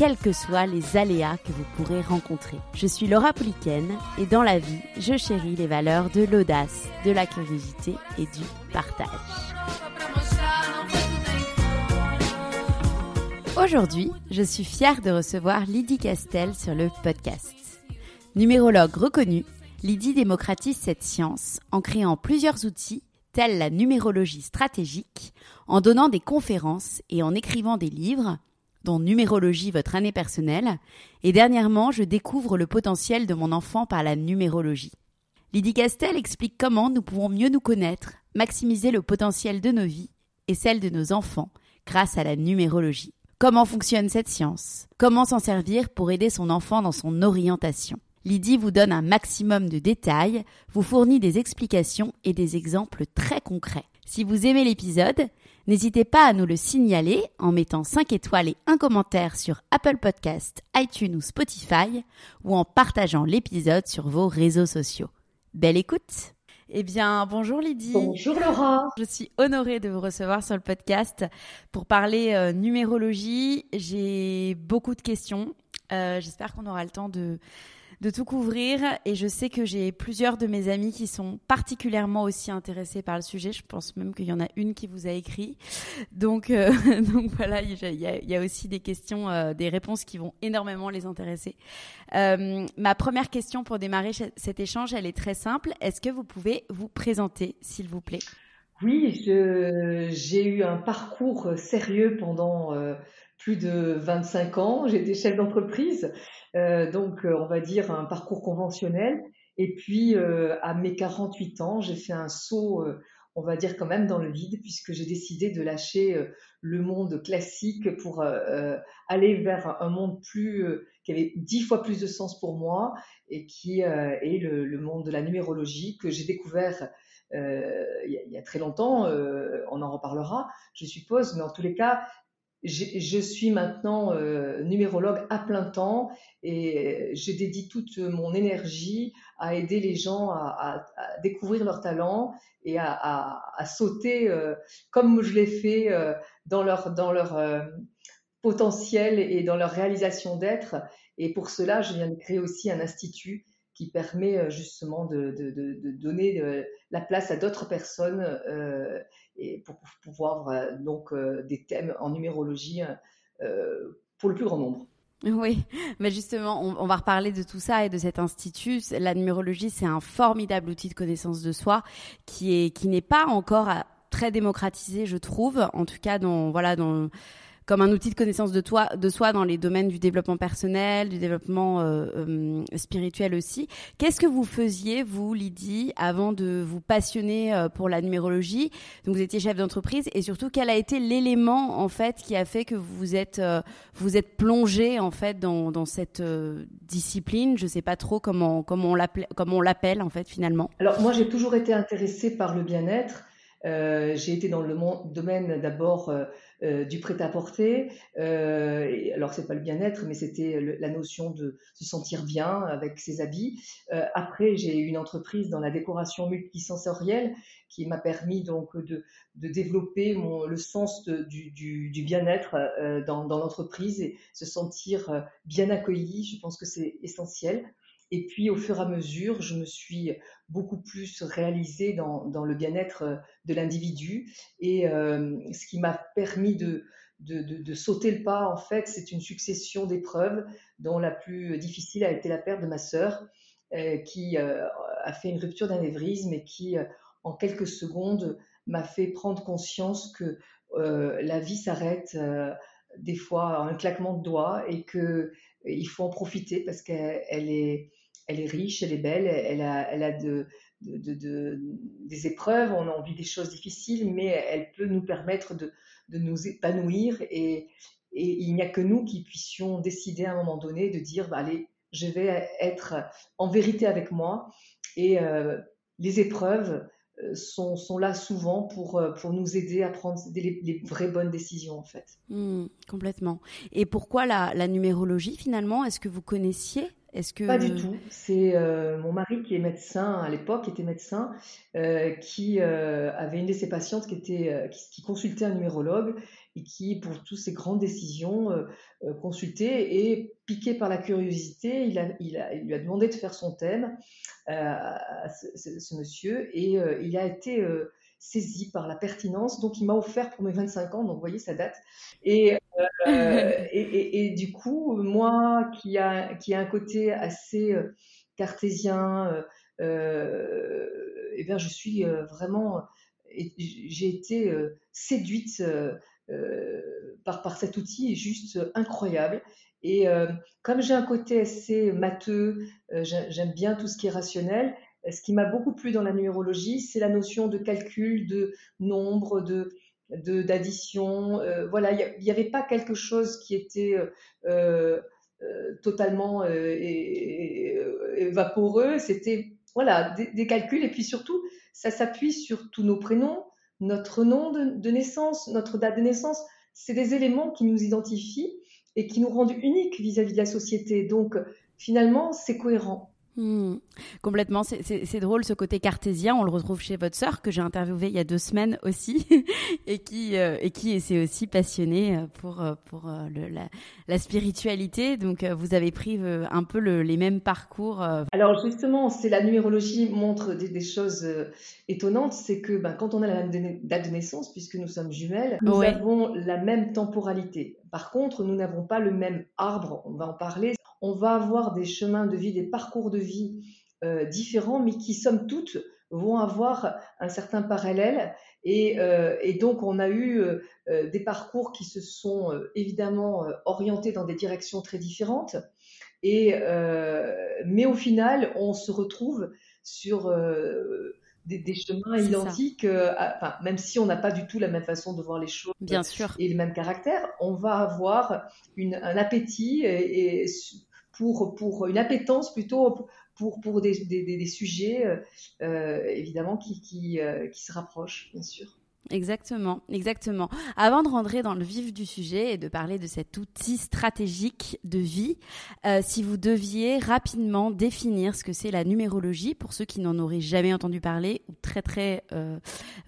quels que soient les aléas que vous pourrez rencontrer. Je suis Laura Pouliken et dans la vie, je chéris les valeurs de l'audace, de la curiosité et du partage. Aujourd'hui, je suis fière de recevoir Lydie Castel sur le podcast. Numérologue reconnue, Lydie démocratise cette science en créant plusieurs outils tels la numérologie stratégique, en donnant des conférences et en écrivant des livres dont Numérologie, votre année personnelle, et dernièrement, je découvre le potentiel de mon enfant par la numérologie. Lydie Castel explique comment nous pouvons mieux nous connaître, maximiser le potentiel de nos vies et celle de nos enfants grâce à la numérologie. Comment fonctionne cette science? Comment s'en servir pour aider son enfant dans son orientation? Lydie vous donne un maximum de détails, vous fournit des explications et des exemples très concrets. Si vous aimez l'épisode, N'hésitez pas à nous le signaler en mettant 5 étoiles et un commentaire sur Apple Podcast, iTunes ou Spotify ou en partageant l'épisode sur vos réseaux sociaux. Belle écoute eh bien, bonjour Lydie. Bonjour Laura. Je suis honorée de vous recevoir sur le podcast pour parler euh, numérologie. J'ai beaucoup de questions. Euh, j'espère qu'on aura le temps de, de tout couvrir. Et je sais que j'ai plusieurs de mes amis qui sont particulièrement aussi intéressés par le sujet. Je pense même qu'il y en a une qui vous a écrit. Donc, euh, voilà, il y, a, aussi des questions, euh, des réponses qui vont énormément les intéresser. Euh, ma première question pour démarrer cet échange, elle est très simple. Est-ce que vous pouvez vous présenter, s'il vous plaît? Oui, j'ai eu un parcours sérieux pendant plus de 25 ans. J'étais chef d'entreprise. Euh, donc euh, on va dire un parcours conventionnel. Et puis euh, à mes 48 ans, j'ai fait un saut, on va dire quand même dans le vide, puisque j'ai décidé de lâcher le monde classique pour aller vers un monde plus qui avait dix fois plus de sens pour moi et qui est le, monde de la numérologie que j'ai découvert il y, a très longtemps. on en reparlera, je suppose, mais en tous les cas, je suis maintenant euh, numérologue à plein temps et je dédie toute mon énergie à aider les gens à, découvrir leurs talents et à, sauter euh, comme je l'ai fait euh, dans leur, dans leur potentiel et dans leur réalisation d'être. Et pour cela, je viens de créer aussi un institut qui permet justement de donner la place à d'autres personnes et pour pouvoir euh, donc euh, des thèmes en numérologie euh, pour le plus grand nombre. Oui, mais justement, on, va reparler de tout ça et de cet institut. La numérologie, c'est un formidable outil de connaissance de soi qui est qui n'est pas encore très démocratisé, je trouve. En tout cas, dans voilà dans comme un outil de connaissance de, toi, de soi dans les domaines du développement personnel, du développement euh, euh, spirituel aussi. Qu'est-ce que vous faisiez, vous, Lydie, avant de vous passionner euh, pour la numérologie? Donc, vous étiez chef d'entreprise et surtout, quel a été l'élément, en fait, qui a fait que vous êtes, vous êtes plongé, en fait, dans, dans cette discipline? Je ne sais pas trop comment, comment on l'appelle, en fait, finalement. Alors, moi, j'ai toujours été intéressée par le bien-être. j'ai été dans le domaine d'abord du prêt-à-porter. Euh, alors, c'est pas le bien-être, mais c'était la notion de se sentir bien avec ses habits. après, j'ai eu une entreprise dans la décoration multisensorielle qui m'a permis donc de, développer le sens du, bien-être dans, dans l'entreprise et se sentir bien accueilli. Je pense que c'est essentiel. Et puis, au fur et à mesure, je me suis beaucoup plus réalisée dans, dans le bien-être euh, de l'individu. Et euh, ce qui m'a permis de, de, de, sauter le pas, en fait, c'est une succession d'épreuves, dont la plus difficile a été la perte de ma sœur, euh, qui a fait une rupture d'anévrisme et qui, en quelques secondes, m'a fait prendre conscience que la vie s'arrête des fois un claquement de doigts et que il faut en profiter parce qu'elle est, elle est riche, elle est belle, elle a, elle a de, des épreuves, on a envie des choses difficiles, mais elle peut nous permettre de, nous épanouir et, il n'y a que nous qui puissions décider à un moment donné de dire, bah, allez, je vais être en vérité avec moi et euh, les épreuves euh, sont, là souvent pour, euh, pour nous aider à prendre les, vraies bonnes décisions en fait. Mmh, complètement. Et pourquoi la numérologie finalement? Est-ce que vous connaissiez Pas du tout. C'est euh, mon mari qui est médecin à l'époque, était médecin, euh, qui euh, avait une de ses patientes qui, était, qui, consultait un numérologue et qui, pour toutes ses grandes décisions, consultait et piqué par la curiosité, il, a, il, a, il, lui a demandé de faire son thème à ce, monsieur et il a été saisi par la pertinence. Donc, il m'a offert pour mes 25 ans, donc vous voyez, sa date. Et, euh, et, du coup, moi qui a, qui a un côté assez euh, cartésien, euh, eh bien, je suis vraiment, j'ai été séduite par, par cet outil juste incroyable. Et comme j'ai un côté assez matheux, j'aime bien tout ce qui est rationnel, ce qui m'a beaucoup plu dans la numérologie, c'est la notion de calcul, de nombre, de d'addition. Euh, voilà, il n'y avait pas quelque chose qui était euh, euh, totalement vaporeux. C'était voilà des, calculs et puis surtout, ça s'appuie sur tous nos prénoms, notre nom de, naissance, notre date de naissance. C'est des éléments qui nous identifient et qui nous rendent uniques vis à -vis de la société. Donc finalement, c'est cohérent. Hmm. Complètement, c'est drôle ce côté cartésien. On le retrouve chez votre sœur que j'ai interviewée il y a deux semaines aussi, et qui euh, et qui s'est aussi passionnée euh, pour euh, pour le, la, la, spiritualité. Donc vous avez pris un peu le, les mêmes parcours. Alors justement, c'est la numérologie montre des, des choses étonnantes. C'est que ben, quand on a la même date de naissance, puisque nous sommes jumelles, nous avons la même temporalité. Par contre, nous n'avons pas le même arbre. On va en parler on va avoir des chemins de vie, des parcours de vie euh, différents, mais qui, somme toute, vont avoir un certain parallèle. Et, euh, donc, on a eu euh, des parcours qui se sont évidemment orientés dans des directions très différentes. Et, mais au final, on se retrouve sur des, chemins identiques, même si on n'a pas du tout la même façon de voir les choses Bien sûr. et le même caractère, on va avoir un appétit et pour, pour une appétence plutôt pour, pour des, des, sujets euh, euh, évidemment qui, qui, euh, qui se rapprochent, bien sûr. Exactement, exactement. Avant de rentrer dans le vif du sujet et de parler de cet outil stratégique de vie, si vous deviez rapidement définir ce que c'est la numérologie pour ceux qui n'en auraient jamais entendu parler ou très très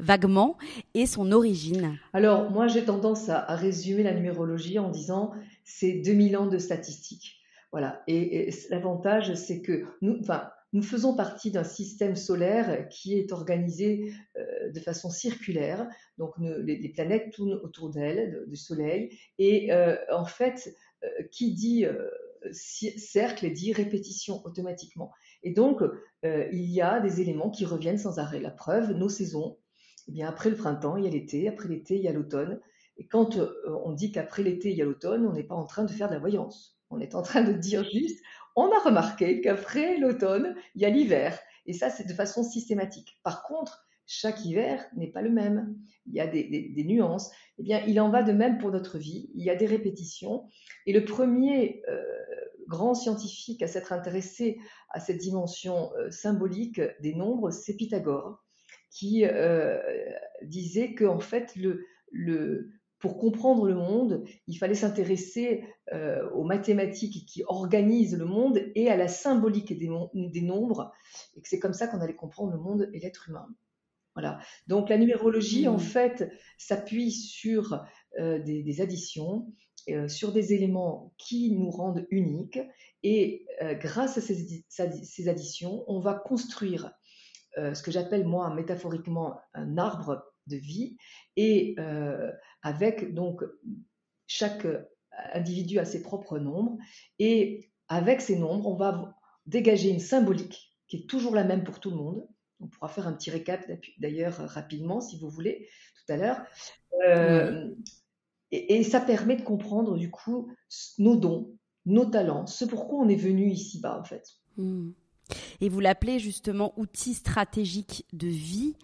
vaguement et son origine. Alors moi j'ai tendance à, à résumer la numérologie en disant c'est 2000 ans de statistiques. Voilà. Et, l'avantage, c'est que nous, enfin, nous faisons partie d'un système solaire qui est organisé euh, de façon circulaire. Donc, les, planètes tournent autour d'elles, du Soleil. Et euh, en fait, euh, qui dit cercle dit répétition automatiquement. Et donc, il y a des éléments qui reviennent sans arrêt. La preuve, nos saisons. Eh bien, après le printemps, il y a l'été. Après l'été, il y a l'automne. Et quand on dit qu'après l'été, il y a l'automne, on n'est pas en train de faire de la voyance on est en train de dire juste, on a remarqué qu'après l'automne, il y a l'hiver. Et ça, c'est de façon systématique. Par contre, chaque hiver n'est pas le même. Il y a des, nuances. Eh bien, il en va de même pour notre vie. Il y a des répétitions. Et le premier euh, grand scientifique à s'être intéressé à cette dimension euh, symbolique des nombres, c'est Pythagore, qui euh, disait que en fait, le, le, pour comprendre le monde, il fallait s'intéresser euh, aux mathématiques qui organisent le monde et à la symbolique des, des nombres, et que c'est comme ça qu'on allait comprendre le monde et l'être humain. Voilà. Donc la numérologie, en mmh. fait, s'appuie sur euh, des, additions, euh, sur des éléments qui nous rendent uniques, et grâce à ces, ces, additions, on va construire ce que j'appelle moi métaphoriquement un arbre de vie, et avec donc chaque individu a ses propres nombres et avec ces nombres, on va dégager une symbolique qui est toujours la même pour tout le monde. On pourra faire un petit récap d'ailleurs rapidement si vous voulez tout à l'heure. Euh, et, ça permet de comprendre du coup nos dons, nos talents, ce pourquoi on est venu ici-bas en fait. Mmh. Et vous l'appelez justement outil stratégique de vie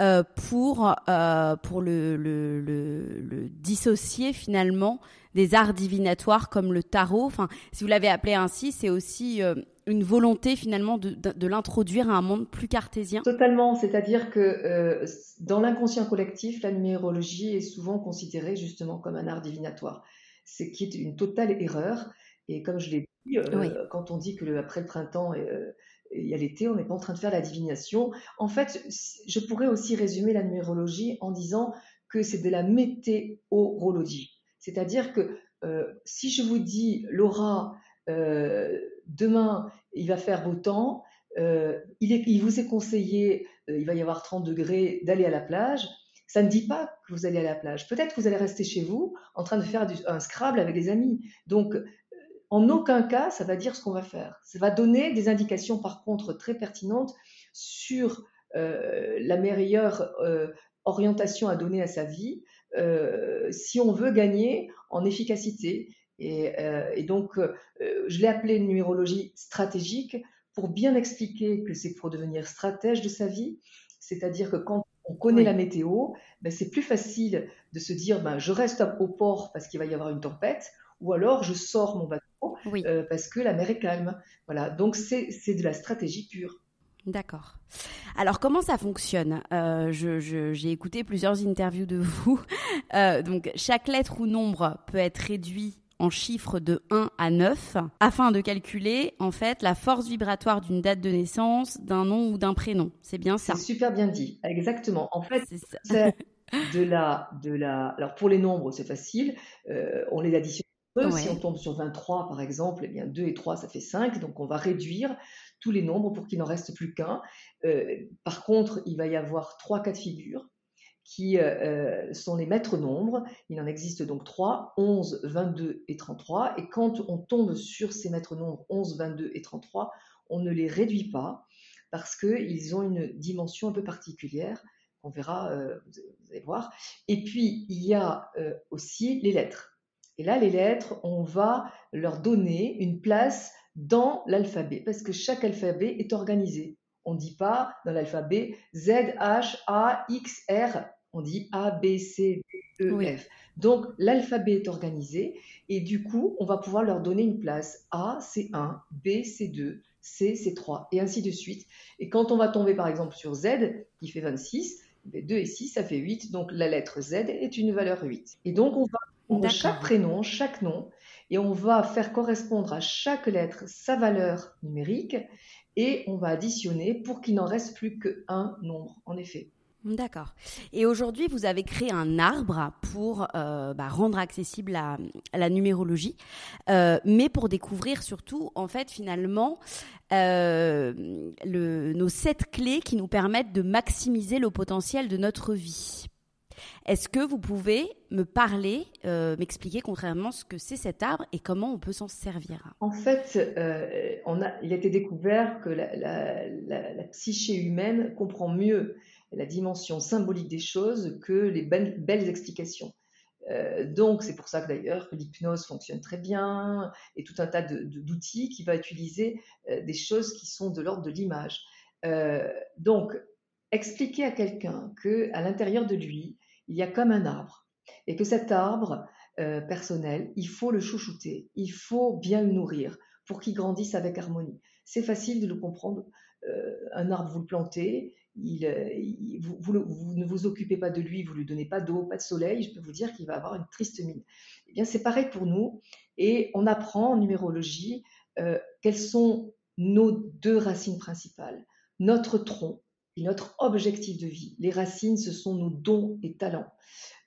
euh, pour, euh, pour le, le, le, dissocier finalement des arts divinatoires comme le tarot. Enfin, si vous l'avez appelé ainsi, c'est aussi euh, une volonté finalement de, de, l'introduire à un monde plus cartésien. Totalement, c'est-à-dire que dans l'inconscient collectif, la numérologie est souvent considérée justement comme un art divinatoire, ce qui est une totale erreur. Et comme je l'ai dit, quand on dit que le, après le printemps, il y a l'été, on n'est pas en train de faire la divination. En fait, je pourrais aussi résumer la numérologie en disant que c'est de la météorologie. C'est-à-dire que euh, si je vous dis, Laura, euh, demain, il va faire beau temps, euh, il, vous est conseillé, il va y avoir 30 degrés, d'aller à la plage, ça ne dit pas que vous allez à la plage. Peut-être que vous allez rester chez vous en train de faire un Scrabble avec des amis. Donc, en aucun cas, ça va dire ce qu'on va faire. Ça va donner des indications, par contre, très pertinentes sur euh, la meilleure euh, orientation à donner à sa vie euh, si on veut gagner en efficacité. Et, donc, je l'ai appelé numérologie stratégique pour bien expliquer que c'est pour devenir stratège de sa vie. C'est-à-dire que quand on connaît la météo, ben, c'est plus facile de se dire ben, je reste au port parce qu'il va y avoir une tempête, ou alors je sors mon bateau euh, parce que la mer est calme. Voilà, donc c'est de la stratégie pure. D'accord. Alors comment ça fonctionne? Euh, J'ai écouté plusieurs interviews de vous. Euh, donc chaque lettre ou nombre peut être réduit en chiffres de 1 à 9 afin de calculer en fait la force vibratoire d'une date de naissance, d'un nom ou d'un prénom. C'est bien ça? C'est super bien dit. Exactement. En fait, c'est de la de la alors pour les nombres, c'est facile, on les additionne si on tombe sur 23, par exemple, eh bien 2 et 3, ça fait 5. Donc, on va réduire tous les nombres pour qu'il n'en reste plus qu'un. Euh, par contre, il va y avoir trois cas de figure qui euh, euh, sont les maîtres nombres. Il en existe donc 3, 11, 22 et 33. Et quand on tombe sur ces maîtres nombres 11, 22 et 33, on ne les réduit pas parce qu'ils ont une dimension un peu particulière. On verra, vous allez voir. Et puis, il y a aussi les lettres. Et là, les lettres, on va leur donner une place dans l'alphabet, parce que chaque alphabet est organisé. On ne dit pas dans l'alphabet Z, H, A, X, R, on dit A, B, C, D, E, F. Donc l'alphabet est organisé et du coup, on va pouvoir leur donner une place. A, c'est 1, B, c'est 2, C, c'est 3, et ainsi de suite. Et quand on va tomber par exemple sur Z, qui fait 26, 2 et 6, ça fait 8, donc la lettre Z est une valeur 8. Et donc on va chaque prénom, chaque nom, et on va faire correspondre à chaque lettre sa valeur numérique, et on va additionner pour qu'il n'en reste plus qu'un nombre, en effet. D'accord. Et aujourd'hui, vous avez créé un arbre pour euh, bah, rendre accessible la, la numérologie, euh, mais pour découvrir surtout, en fait, finalement, euh, le, nos sept clés qui nous permettent de maximiser le potentiel de notre vie. Est-ce que vous pouvez me parler, euh, m'expliquer contrairement ce que c'est cet arbre et comment on peut s'en servir? En fait, euh, il a été découvert que la, psyché humaine comprend mieux la dimension symbolique des choses que les belles, explications. Euh, donc, c'est pour ça que d'ailleurs l'hypnose fonctionne très bien et tout un tas d'outils qui va utiliser des choses qui sont de l'ordre de l'image. donc, expliquer à quelqu'un que à l'intérieur de lui, il y a comme un arbre. Et que cet arbre euh, personnel, il faut le chouchouter, il faut bien le nourrir pour qu'il grandisse avec harmonie. C'est facile de le comprendre. Euh, un arbre, vous le plantez, il, vous, ne vous occupez pas de lui, vous ne lui donnez pas d'eau, pas de soleil, je peux vous dire qu'il va avoir une triste mine. Eh bien, c'est pareil pour nous. Et on apprend en numérologie euh, quelles sont nos deux racines principales, notre tronc notre objectif de vie. Les racines, ce sont nos dons et talents.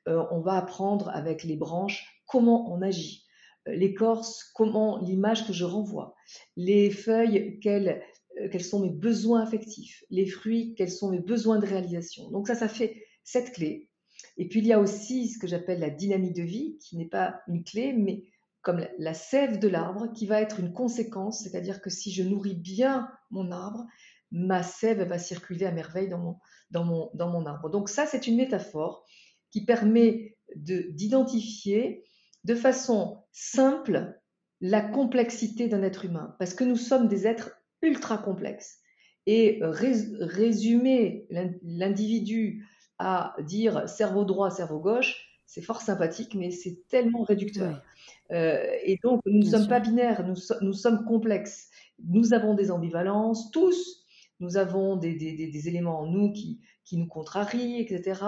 Euh, on va apprendre avec les branches comment on agit. Euh, l'écorce, comment l'image que je renvoie. Les feuilles, euh, quels sont mes besoins affectifs, les fruits, quels sont mes besoins de réalisation. Donc ça, ça fait cette clé. Et puis il y a aussi ce que j'appelle la dynamique de vie, qui n'est pas une clé, mais comme la sève de l'arbre, qui va être une conséquence, c'est-à-dire que si je nourris bien mon arbre, ma sève va circuler à merveille dans mon, dans mon, dans mon arbre. Donc ça, c'est une métaphore qui permet d'identifier de façon simple la complexité d'un être humain, parce que nous sommes des êtres ultra complexe. Et résumer l'individu à dire cerveau droit, cerveau gauche, c'est fort sympathique, mais c'est tellement réducteur. Euh, et donc, nous ne sommes pas binaires, nous, nous, sommes complexes. Nous avons des ambivalences, tous. Nous avons des, des, des éléments en nous qui, qui nous contrarient, etc.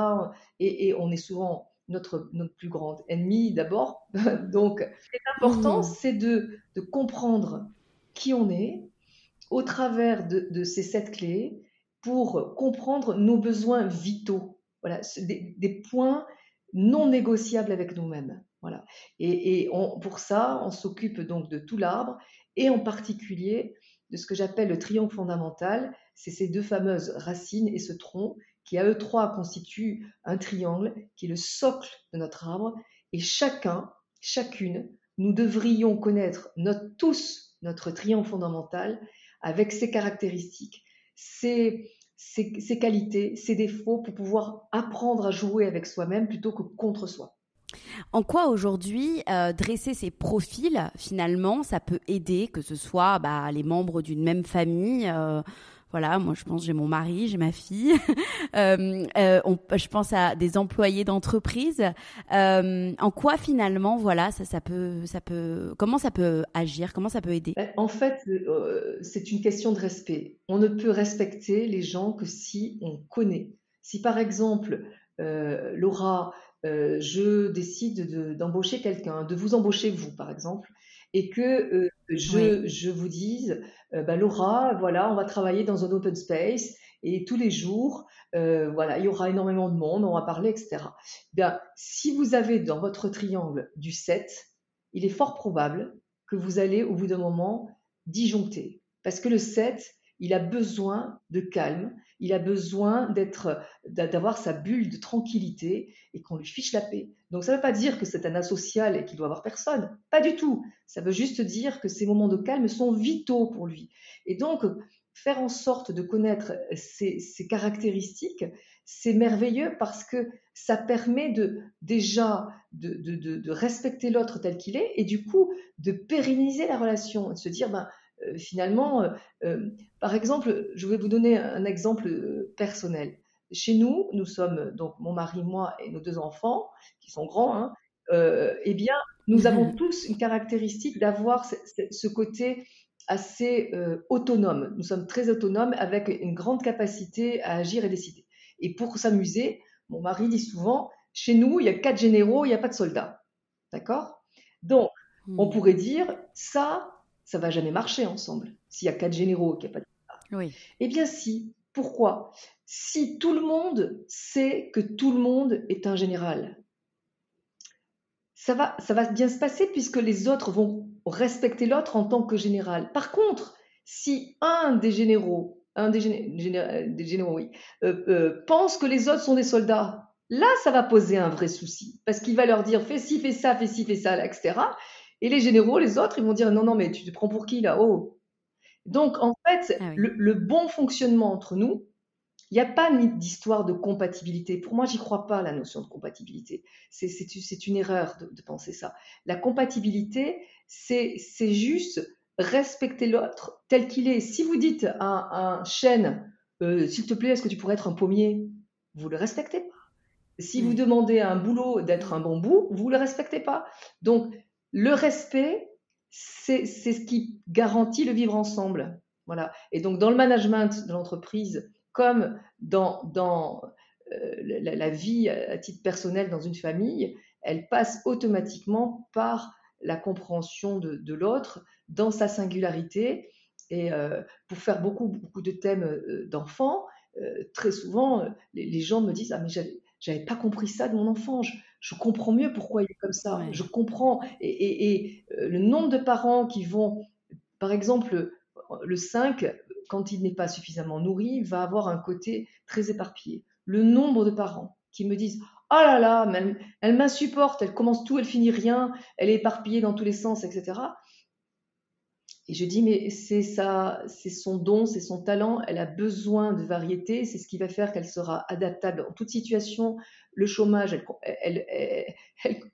Et, et, on est souvent notre, notre plus grand ennemi d'abord. donc, ce qui est important, mmh. c'est de, de comprendre qui on est, au travers de, ces sept clés pour comprendre nos besoins vitaux. Voilà, des, points non négociables avec nous-mêmes. Voilà. Et, pour ça, on s'occupe donc de tout l'arbre et en particulier de ce que j'appelle le triangle fondamental. C'est ces deux fameuses racines et ce tronc qui à eux trois constituent un triangle qui est le socle de notre arbre. Et chacun, chacune, nous devrions connaître notre, tous notre triangle fondamental avec ses caractéristiques, ses, qualités, ses défauts pour pouvoir apprendre à jouer avec soi-même plutôt que contre soi. En quoi aujourd'hui euh, dresser ces profils, finalement, ça peut aider, que ce soit bah, les membres d'une même famille euh, voilà, moi je pense j'ai mon mari, j'ai ma fille. Euh, euh, je pense à des employés d'entreprise. Euh, en quoi finalement, voilà, ça, ça peut, ça peut, comment ça peut agir, comment ça peut aider? Ben, En fait, c'est une question de respect. On ne peut respecter les gens que si on connaît. Si par exemple, Laura, je décide d'embaucher quelqu'un, de vous embaucher vous par exemple, et que je, je, vous dise, bah, Laura, voilà, on va travailler dans un open space et tous les jours, euh, voilà, il y aura énormément de monde, on va parler, etc. Bien, si vous avez dans votre triangle du 7, il est fort probable que vous allez au bout d'un moment disjoncter. Parce que le 7, il a besoin de calme, il a besoin d'être, d'avoir sa bulle de tranquillité et qu'on lui fiche la paix. Donc ça ne veut pas dire que c'est un asocial et qu'il doit avoir personne, pas du tout. Ça veut juste dire que ces moments de calme sont vitaux pour lui. Et donc faire en sorte de connaître ces, caractéristiques, c'est merveilleux parce que ça permet de déjà de, de respecter l'autre tel qu'il est et du coup de pérenniser la relation, de se dire ben finalement, euh, euh, par exemple, je vais vous donner un exemple personnel. Chez nous, nous sommes donc mon mari, moi et nos deux enfants qui sont grands. Hein, eh bien, nous avons tous une caractéristique d'avoir ce, côté assez autonome. Nous sommes très autonomes avec une grande capacité à agir et décider. Et pour s'amuser, mon mari dit souvent, chez nous, il y a quatre généraux, il n'y a pas de soldats. D'accord? Donc, on hmm. pourrait dire, ça, ça va jamais marcher ensemble. S'il y a quatre généraux qui n'y a pas de oui. Eh bien si. Pourquoi? Si tout le monde sait que tout le monde est un général, ça va, ça va bien se passer puisque les autres vont respecter l'autre en tant que général. Par contre, si un des généraux, un des, généraux, oui, euh, euh, pense que les autres sont des soldats, là, ça va poser un vrai souci parce qu'il va leur dire fais ci, fais ça, fais ci, fais ça, etc. Et les généraux, les autres, ils vont dire non, non, mais tu te prends pour qui là? Oh Donc en fait, ah le, bon fonctionnement entre nous, il n'y a pas d'histoire de compatibilité. Pour moi, j'y crois pas la notion de compatibilité. C'est une erreur de, penser ça. La compatibilité, c'est juste respecter l'autre tel qu'il est. Si vous dites à un chêne, euh, s'il te plaît, est-ce que tu pourrais être un pommier? Vous le respectez pas. Si vous demandez à un boulot d'être un bambou, vous le respectez pas. Donc, le respect, c'est ce qui garantit le vivre ensemble. Voilà. Et donc, dans le management de l'entreprise, comme dans, dans la, vie à titre personnel dans une famille, elle passe automatiquement par la compréhension de, l'autre dans sa singularité. Et pour faire beaucoup, beaucoup de thèmes d'enfants, très souvent, les, gens me disent Ah, mais j'avais pas compris ça de mon enfant. Comprends mieux pourquoi il est comme ça. Je comprends. Et, le nombre de parents qui vont, par exemple, le 5, quand il n'est pas suffisamment nourri, va avoir un côté très éparpillé. Le nombre de parents qui me disent Oh là là, elle, elle m'insupporte, elle commence tout, elle finit rien, elle est éparpillée dans tous les sens, etc. Et je dis, mais c'est ça, c'est son don, c'est son talent, elle a besoin de variété, c'est ce qui va faire qu'elle sera adaptable en toute situation. Le chômage, elle,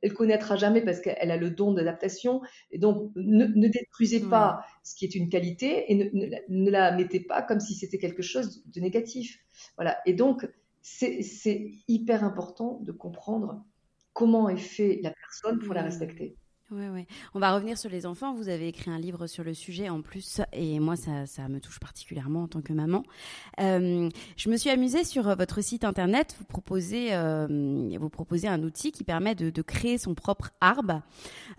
elle, connaîtra jamais parce qu'elle a le don d'adaptation. Et donc, ne, détruisez pas ce qui est une qualité et ne, ne la mettez pas comme si c'était quelque chose de négatif. Voilà. Et donc, c'est hyper important de comprendre comment est fait la personne pour la respecter. Oui, oui. On va revenir sur les enfants. Vous avez écrit un livre sur le sujet en plus, et moi, ça, ça me touche particulièrement en tant que maman. Euh, je me suis amusée sur votre site internet. Vous proposez, euh, vous proposez un outil qui permet de, créer son propre arbre.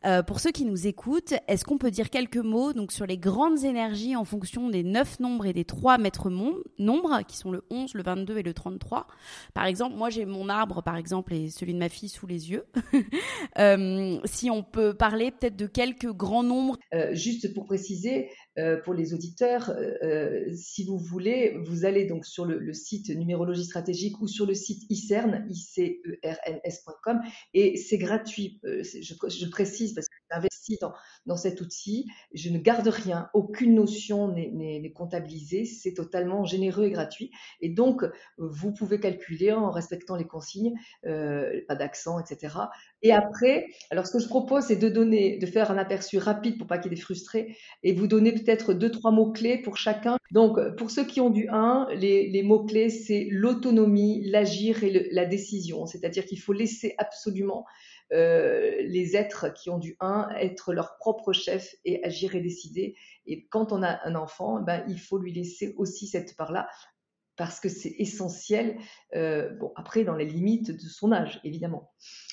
Euh, pour ceux qui nous écoutent, est-ce qu'on peut dire quelques mots donc sur les grandes énergies en fonction des neuf nombres et des trois maîtres nombres, qui sont le 11, le 22 et le 33 Par exemple, moi, j'ai mon arbre, par exemple, et celui de ma fille sous les yeux. Euh, si on peut parler peut-être de quelques grands nombres. Euh, Juste pour préciser, pour les auditeurs, euh, si vous voulez, vous allez donc sur le, site numérologie stratégique ou sur le site ICERN, icerns.com, et c'est gratuit. Je, précise parce que j'investis dans, dans cet outil. Je ne garde rien, aucune notion n'est comptabilisée, c'est totalement généreux et gratuit. Et donc, vous pouvez calculer en respectant les consignes, pas d'accent, etc. Et après, alors ce que je propose, c'est de donner, de faire un aperçu rapide pour pas qu'il y ait des et vous donner peut-être deux, trois mots-clés pour chacun. Donc, pour ceux qui ont du 1, les, mots-clés, c'est l'autonomie, l'agir et la décision. C'est-à-dire qu'il faut laisser absolument euh, les êtres qui ont du 1 être leur propre chef et agir et décider. Et quand on a un enfant, ben, il faut lui laisser aussi cette part-là parce que c'est essentiel, euh, bon, après dans les limites de son âge, évidemment.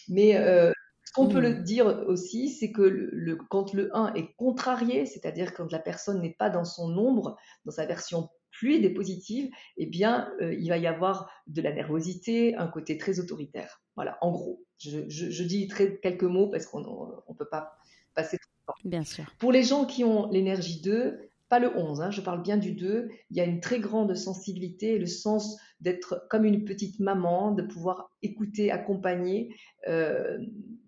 Mais euh, ce qu'on peut le mmh. dire aussi, c'est que le, quand le 1 est contrarié, c'est-à-dire quand la personne n'est pas dans son ombre, dans sa version fluide et positive, eh bien, euh, il va y avoir de la nervosité, un côté très autoritaire. Voilà, en gros. Je, dis très, quelques mots parce qu'on ne peut pas passer trop de temps. Bien sûr. Pour les gens qui ont l'énergie 2, pas le 11, hein, je parle bien du 2, il y a une très grande sensibilité, le sens d'être comme une petite maman, de pouvoir écouter, accompagner, euh,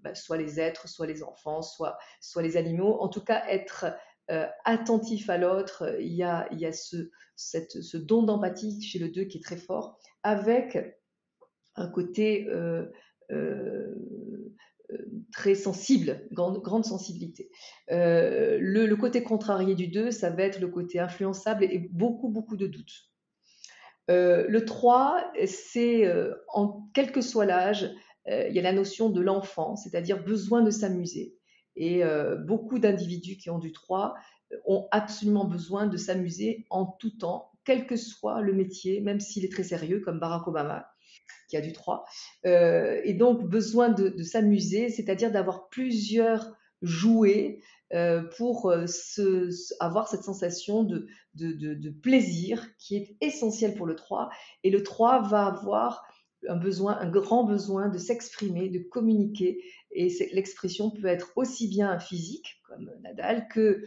bah, soit les êtres, soit les enfants, soit, les animaux, en tout cas être euh, attentif à l'autre, il y a, ce don d'empathie chez le 2 qui est très fort, avec un côté... Euh, très sensible, grande, grande sensibilité. Euh, le, côté contrarié du 2, ça va être le côté influençable et, beaucoup, beaucoup de doutes. Euh, le 3, c'est, euh, en quel que soit l'âge, il y a la notion de l'enfant, c'est-à-dire besoin de s'amuser. Et beaucoup d'individus qui ont du 3 ont absolument besoin de s'amuser en tout temps, quel que soit le métier, même s'il est très sérieux, comme Barack Obama qui a du 3, euh, et donc besoin de, s'amuser, c'est-à-dire d'avoir plusieurs jouets euh, pour euh, avoir cette sensation de, plaisir qui est essentielle pour le 3. Et le 3 va avoir un besoin, un grand besoin de s'exprimer, de communiquer. Et l'expression peut être aussi bien physique, comme Nadal, que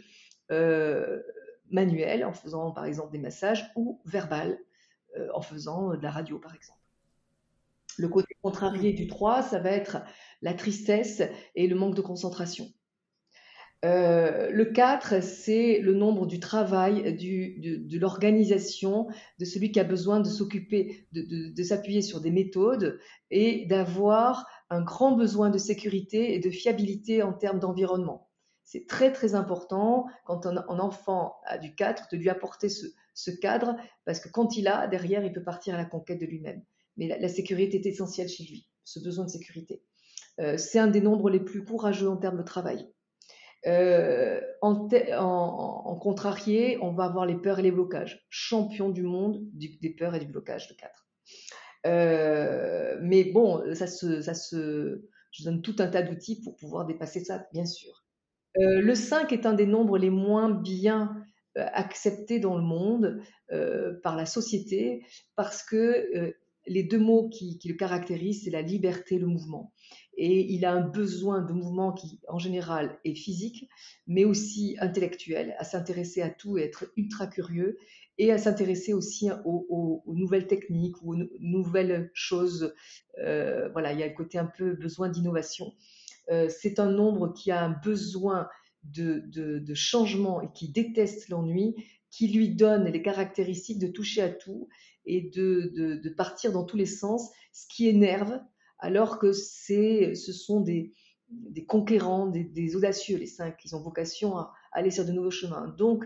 manuelle, en faisant par exemple des massages, ou verbal, en faisant de la radio par exemple. Le côté contrarié du 3, ça va être la tristesse et le manque de concentration. Euh, le 4, c'est le nombre du travail, de, l'organisation, de celui qui a besoin de s'occuper, de, s'appuyer sur des méthodes et d'avoir un grand besoin de sécurité et de fiabilité en termes d'environnement. C'est très très important quand un, enfant a du 4 de lui apporter ce cadre parce que quand il a, derrière, il peut partir à la conquête de lui-même mais la, sécurité est essentielle chez lui, ce besoin de sécurité. Euh, c'est un des nombres les plus courageux en termes de travail. en, contrarié, on va avoir les peurs et les blocages. Champion du monde des peurs et du blocage de 4. mais bon, ça se, ça se, je donne tout un tas d'outils pour pouvoir dépasser ça, bien sûr. le 5 est un des nombres les moins bien acceptés dans le monde par la société parce que les deux mots qui, le caractérisent, c'est la liberté, le mouvement. Et il a un besoin de mouvement qui, en général, est physique, mais aussi intellectuel, à s'intéresser à tout et être ultra curieux, et à s'intéresser aussi aux, nouvelles techniques ou aux nouvelles choses. Euh, voilà, il y a le côté un peu besoin d'innovation. Euh, c'est un nombre qui a un besoin de, de changement et qui déteste l'ennui, qui lui donne les caractéristiques de toucher à tout et de, partir dans tous les sens, ce qui énerve, alors que ce sont des, conquérants, des, audacieux, les cinq, ils ont vocation à, aller sur de nouveaux chemins. Donc,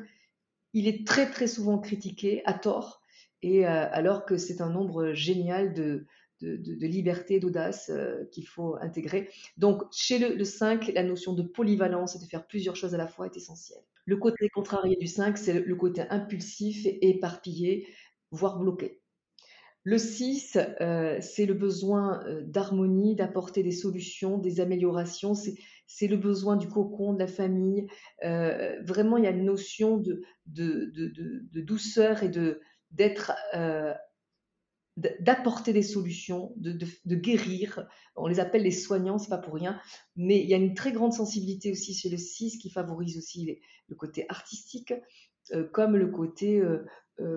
il est très très souvent critiqué à tort, et euh, alors que c'est un nombre génial de, liberté, d'audace euh, qu'il faut intégrer. Donc, chez le, le, 5, la notion de polyvalence et de faire plusieurs choses à la fois est essentielle. Le côté contrarié du 5, c'est le côté impulsif et éparpillé, voire bloqué. Le 6, euh, c'est le besoin euh, d'harmonie, d'apporter des solutions, des améliorations. C'est le besoin du cocon, de la famille. Euh, vraiment, il y a une notion de, douceur et d'être d'apporter des solutions, de, guérir. On les appelle les soignants, c'est pas pour rien. Mais il y a une très grande sensibilité aussi chez le 6 qui favorise aussi le côté artistique, comme le côté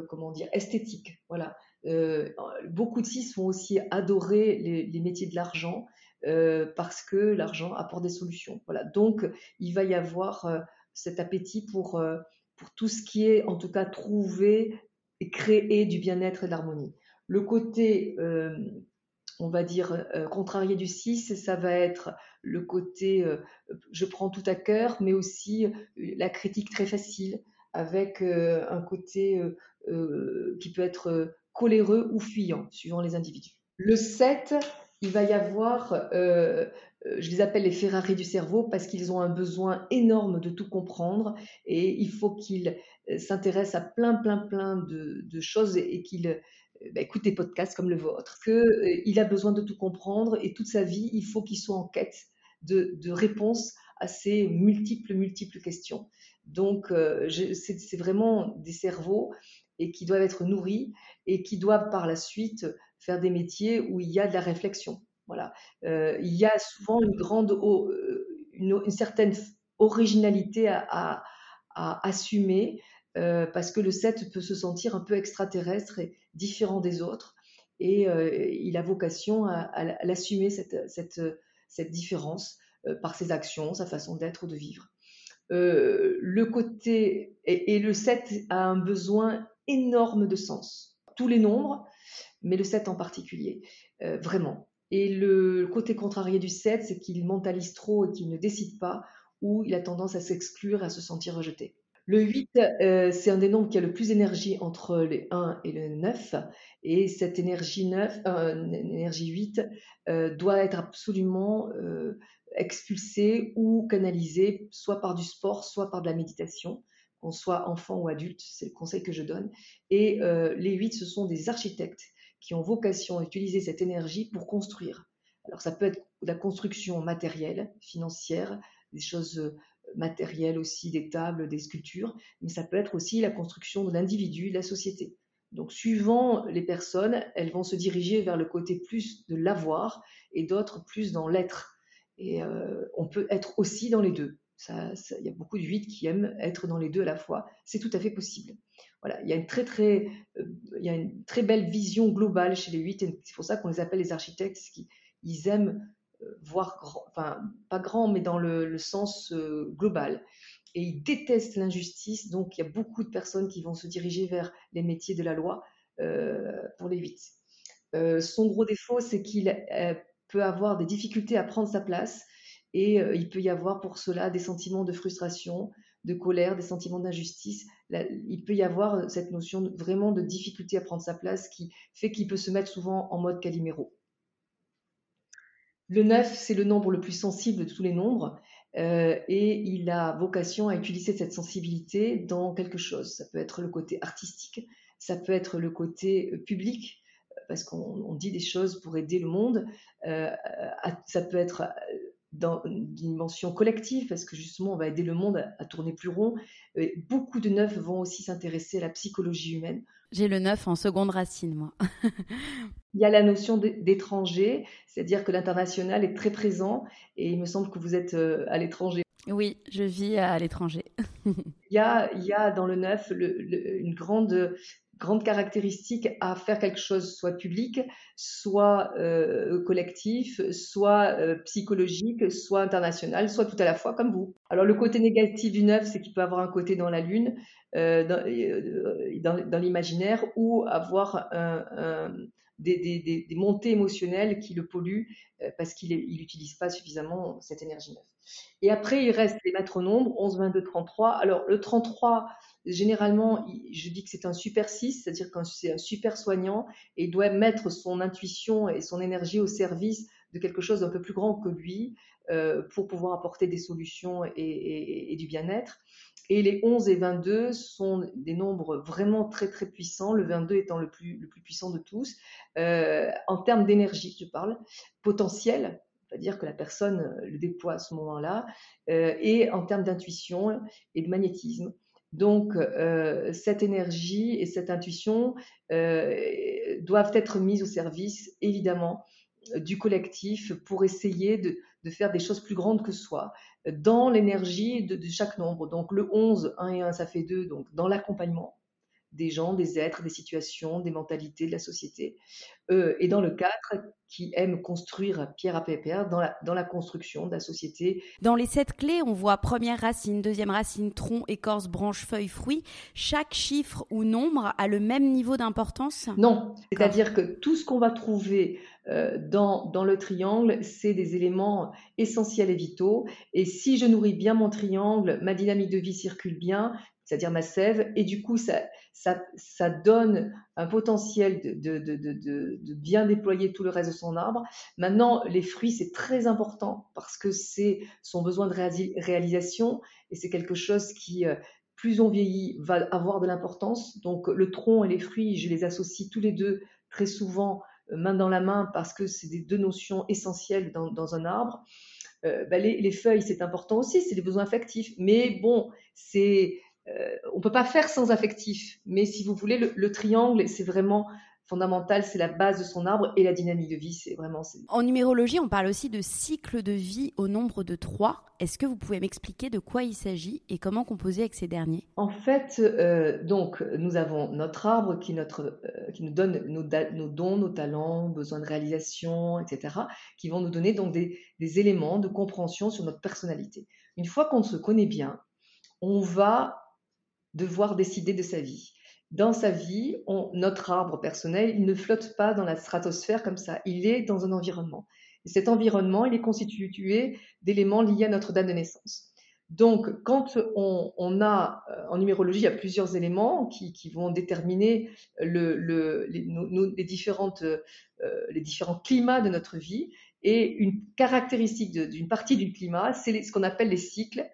comment dire, esthétique. Voilà. Euh, beaucoup de CIS vont aussi adorer les, métiers de l'argent euh, parce que l'argent apporte des solutions. Voilà. Donc, il va y avoir cet appétit pour, pour tout ce qui est, en tout cas, trouver et créer du bien-être et de l'harmonie. Le côté, on va dire, contrarié du 6, ça va être le côté je prends tout à cœur, mais aussi la critique très facile, avec un côté euh, qui peut être euh, coléreux ou fuyant, suivant les individus. Le 7, il va y avoir, euh, je les appelle les Ferrari du cerveau parce qu'ils ont un besoin énorme de tout comprendre et il faut qu'ils s'intéressent à plein, plein, plein de, choses et, qu'ils bah, écoutent des podcasts comme le vôtre. Qu'il a besoin de tout comprendre et toute sa vie, il faut qu'il soit en quête de réponses à ces multiples, multiples questions. Donc, c'est vraiment des cerveaux et qui doivent être nourris et qui doivent par la suite faire des métiers où il y a de la réflexion. Voilà. Euh, il y a souvent une grande, euh, une, certaine originalité à, assumer euh, parce que le 7 peut se sentir un peu extraterrestre et différent des autres et il a vocation à, l'assumer cette, cette, cette, différence par ses actions, sa façon d'être ou de vivre. le côté et, et, le 7 a un besoin énorme de sens. Tous les nombres, mais le 7 en particulier, euh, vraiment. Et le côté contrarié du 7, c'est qu'il mentalise trop et qu'il ne décide pas, ou il a tendance à s'exclure, à se sentir rejeté. Le 8, euh, c'est un des nombres qui a le plus d'énergie entre les 1 et le 9. Et cette énergie 9, euh, énergie 8 doit être absolument expulsée ou canalisée, soit par du sport, soit par de la méditation qu'on soit enfant ou adulte, c'est le conseil que je donne. Et euh, les huit, ce sont des architectes qui ont vocation à utiliser cette énergie pour construire. Alors ça peut être la construction matérielle, financière, des choses euh, matérielles aussi, des tables, des sculptures, mais ça peut être aussi la construction de l'individu, de la société. Donc suivant les personnes, elles vont se diriger vers le côté plus de l'avoir et d'autres plus dans l'être. Et euh, on peut être aussi dans les deux il y a beaucoup de 8 qui aiment être dans les deux à la fois. C'est tout à fait possible. Voilà, il y a une très très, euh, y a une très belle vision globale chez les 8 et c'est pour ça qu'on les appelle les architectes, ils aiment euh, voir grand, enfin pas grand, mais dans le, sens euh, global. Et ils détestent l'injustice, donc il y a beaucoup de personnes qui vont se diriger vers les métiers de la loi pour les 8. son gros défaut, c'est qu'il peut avoir des difficultés à prendre sa place et euh, il peut y avoir pour cela des sentiments de frustration, de colère, des sentiments d'injustice. Il peut y avoir euh, cette notion vraiment de difficulté à prendre sa place qui fait qu'il peut se mettre souvent en mode caliméro. Le 9, c'est le nombre le plus sensible de tous les nombres. et il a vocation à utiliser cette sensibilité dans quelque chose. Ça peut être le côté artistique, ça peut être le côté public, parce qu'on dit des choses pour aider le monde. ça peut être dans une dimension collective, parce que justement, on va aider le monde à, tourner plus rond. beaucoup de neufs vont aussi s'intéresser à la psychologie humaine. J'ai le neuf en seconde racine, moi. il y a la notion d'étranger, c'est-à-dire que l'international est très présent, et il me semble que vous êtes euh, à l'étranger. Oui, je vis à l'étranger. il, y a, il y a dans le neuf une grande grande caractéristique à faire quelque chose soit public, soit euh, collectif, soit euh, psychologique, soit international, soit tout à la fois comme vous. Alors le côté négatif du neuf, c'est qu'il peut avoir un côté dans la lune, euh, dans, dans, l'imaginaire, ou avoir un, des, montées émotionnelles qui le polluent parce qu'il n'utilise pas suffisamment cette énergie neuve. Et après, il reste les maîtres nombres, 11, 22, 33. Alors le 33, généralement, je dis que c'est un super 6, c'est-à-dire que c'est un super soignant et il doit mettre son intuition et son énergie au service de quelque chose d'un peu plus grand que lui euh, pour pouvoir apporter des solutions et, du bien-être. Et les 11 et 22 sont des nombres vraiment très très puissants, le 22 étant le plus, le plus puissant de tous, euh, en termes d'énergie, je parle, potentiel, c'est-à-dire que la personne le déploie à ce moment-là, euh, et en termes d'intuition et de magnétisme. Donc, euh, cette énergie et cette intuition euh, doivent être mises au service, évidemment, du collectif pour essayer de, faire des choses plus grandes que soi dans l'énergie de, de, chaque nombre. Donc, le 11, 1 et 1, ça fait 2, donc dans l'accompagnement des gens, des êtres, des situations, des mentalités de la société. Euh, et dans le 4, qui aime construire pierre à pierre dans la, dans la construction de la société. Dans les sept clés, on voit première racine, deuxième racine, tronc, écorce, branche, feuille, fruit. Chaque chiffre ou nombre a le même niveau d'importance? Non, c'est-à-dire que tout ce qu'on va trouver euh, dans, dans le triangle, c'est des éléments essentiels et vitaux. Et si je nourris bien mon triangle, ma dynamique de vie circule bien, c'est-à-dire ma sève, et du coup, ça, ça, donne un potentiel de, de, de, bien déployer tout le reste de son arbre. Maintenant, les fruits, c'est très important parce que c'est son besoin de réalisation, et c'est quelque chose qui, euh, plus on vieillit, va avoir de l'importance. Donc, le tronc et les fruits, je les associe tous les deux très souvent euh, main dans la main parce que c'est des deux notions essentielles dans, un arbre. Euh, bah, les, les, feuilles, c'est important aussi, c'est des besoins affectifs. Mais bon, c'est euh, on peut pas faire sans affectif. Mais si vous voulez, le, triangle, c'est vraiment fondamental, c'est la base de son arbre et la dynamique de vie, c'est vraiment. En numérologie, on parle aussi de cycle de vie au nombre de trois. Est-ce que vous pouvez m'expliquer de quoi il s'agit et comment composer avec ces derniers? En fait, euh, donc nous avons notre arbre qui, notre, euh, qui nous donne nos, dons, nos talents, besoins de réalisation, etc., qui vont nous donner donc des, des éléments de compréhension sur notre personnalité. Une fois qu'on se connaît bien, on va devoir décider de sa vie. Dans sa vie, notre arbre personnel, il ne flotte pas dans la stratosphère comme ça. Il est dans un environnement. Et cet environnement, il est constitué d'éléments liés à notre date de naissance. Donc, quand on, a, euh, en numérologie, il y a plusieurs éléments qui, vont déterminer euh, les différents climats de notre vie. Et une caractéristique d'une partie du climat, c'est ce qu'on appelle les cycles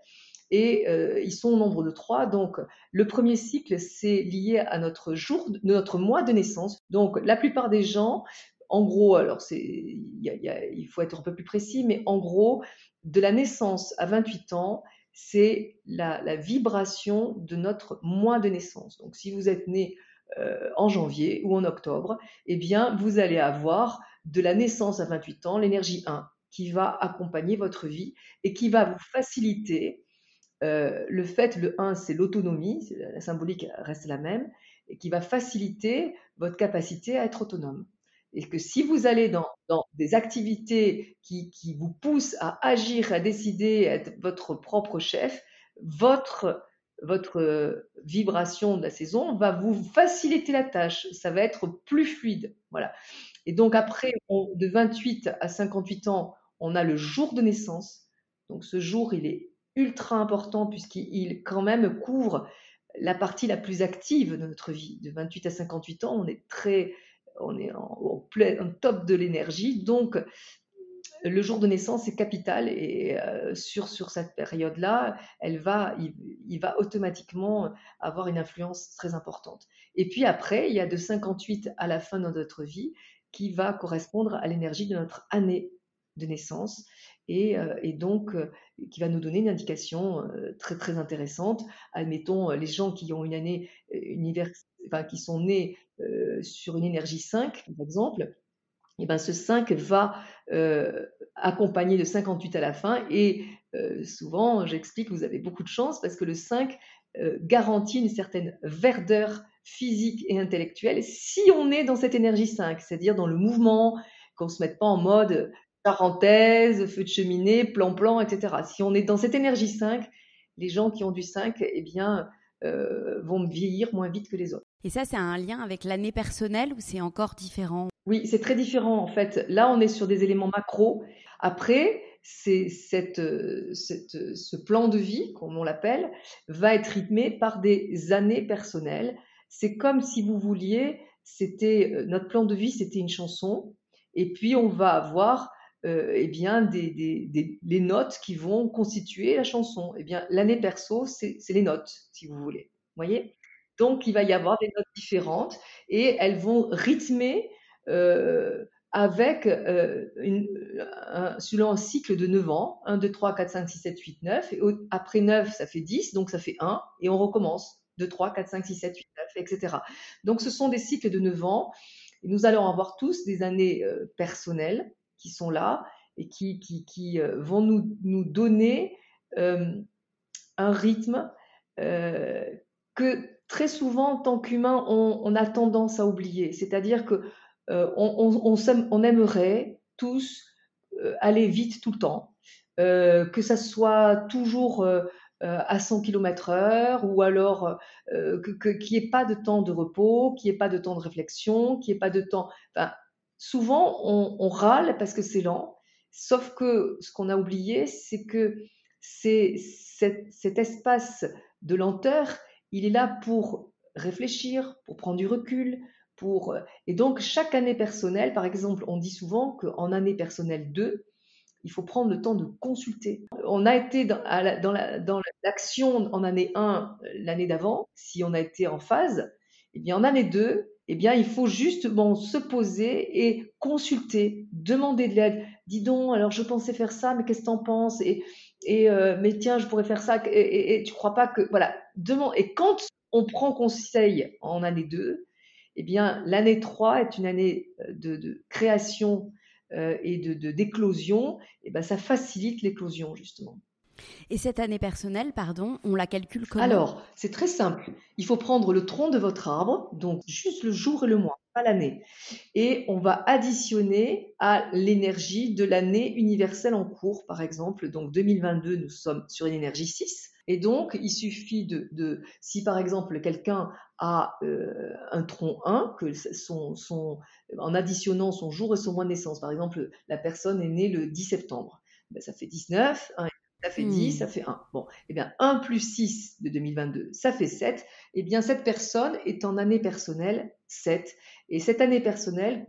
et euh, ils sont au nombre de trois. Donc, le premier cycle, c'est lié à notre jour, notre mois de naissance. Donc, la plupart des gens, en gros, alors il faut être un peu plus précis, mais en gros, de la naissance à 28 ans, c'est la, vibration de notre mois de naissance. Donc, si vous êtes né euh, en janvier ou en octobre, eh bien, vous allez avoir de la naissance à 28 ans l'énergie 1 qui va accompagner votre vie et qui va vous faciliter euh, le fait, le 1, c'est l'autonomie, la symbolique reste la même, et qui va faciliter votre capacité à être autonome. Et que si vous allez dans, des activités qui, vous poussent à agir, à décider, à être votre propre chef, votre, votre vibration de la saison va vous faciliter la tâche. Ça va être plus fluide. Voilà. Et donc après, de 28 à 58 ans, on a le jour de naissance. Donc ce jour, il est ultra important puisqu'il quand même couvre la partie la plus active de notre vie. De 28 à 58 ans, on est très, on est en, top de l'énergie. Donc, le jour de naissance est capital et euh, sur, sur cette période-là, elle va, il, va automatiquement avoir une influence très importante. Et puis après, il y a de 58 à la fin de notre vie qui va correspondre à l'énergie de notre année de naissance et, euh, et donc euh, qui va nous donner une indication très très intéressante. Admettons les gens qui ont une année univers, enfin, qui sont nés sur une énergie 5 par exemple, et eh ben ce 5 va euh, accompagner de 58 à la fin. Et euh, souvent, j'explique que vous avez beaucoup de chance parce que le 5 euh, garantit une certaine verdeur physique et intellectuelle si on est dans cette énergie 5, c'est-à-dire dans le mouvement, qu'on ne se mette pas en mode parenthèse, feu de cheminée, plan-plan, etc. Si on est dans cette énergie 5, les gens qui ont du 5, eh bien, vont vieillir moins vite que les autres. Et ça, c'est un lien avec l'année personnelle ou c'est encore différent? Oui, c'est très différent en fait. Là, on est sur des éléments macro. Après, c'est cette, cette, ce plan de vie, comme on l'appelle, va être rythmé par des années personnelles. C'est comme si vous vouliez, c'était notre plan de vie, c'était une chanson, et puis on va avoir euh, eh bien des, des, des, les notes qui vont constituer la chanson. Eh bien, l'année perso, c'est les notes, si vous voulez. Voyez? Donc, il va y avoir des notes différentes et elles vont rythmer euh, avec euh, une, un, selon un cycle de 9 ans, 1, 2, 3, 4, 5, 6, 7, 8, 9, et après 9, ça fait 10, donc ça fait 1, et on recommence, 2, 3, 4, 5, 6, 7, 8, 9, etc. Donc ce sont des cycles de 9 ans, et nous allons avoir tous des années euh, personnelles qui sont là, et qui, qui, qui euh, vont nous, nous donner euh, un rythme euh, que très souvent, en tant qu'humain, on, on, a tendance à oublier. C'est-à-dire que euh, on, aimerait tous aller vite tout le temps, que ça soit toujours à 100 km heure ou alors qu'il n'y ait pas de temps de repos, qu'il n'y ait pas de temps de réflexion, qu'il n'y ait pas de temps... souvent, on, râle parce que c'est lent, sauf que ce qu'on a oublié, c'est que c'est cet, espace de lenteur, il est là pour réfléchir, pour prendre du recul, pour... Et donc, chaque année personnelle, par exemple, on dit souvent qu'en année personnelle 2, il faut prendre le temps de consulter. On a été dans, dans l'action en année 1 l'année d'avant, si on a été en phase, eh bien en année 2, eh bien il faut justement se poser et consulter, demander de l'aide. Dis donc, alors je pensais faire ça, mais qu'est-ce que tu en penses? Et, et euh, mais tiens, je pourrais faire ça et, et, tu crois pas que voilà, demande et quand on prend conseil en année 2, eh bien, l'année 3 est une année euh, de, création euh, et de d'éclosion. et eh ben, ça facilite l'éclosion, justement. Et cette année personnelle, pardon, on la calcule comment? Alors, c'est très simple. Il faut prendre le tronc de votre arbre, donc juste le jour et le mois, pas l'année. Et on va additionner à l'énergie de l'année universelle en cours, par exemple. Donc 2022, nous sommes sur une énergie 6. Et donc, il suffit de, si par exemple quelqu'un a euh, un tronc 1, que son, en additionnant son jour et son mois de naissance, par exemple, la personne est née le 10 septembre, ben, ça fait 19, ça fait 10, hmm. ça fait 1. Bon, eh bien, 1 plus 6 de 2022, ça fait 7. Eh bien, cette personne est en année personnelle 7. Et cette année personnelle,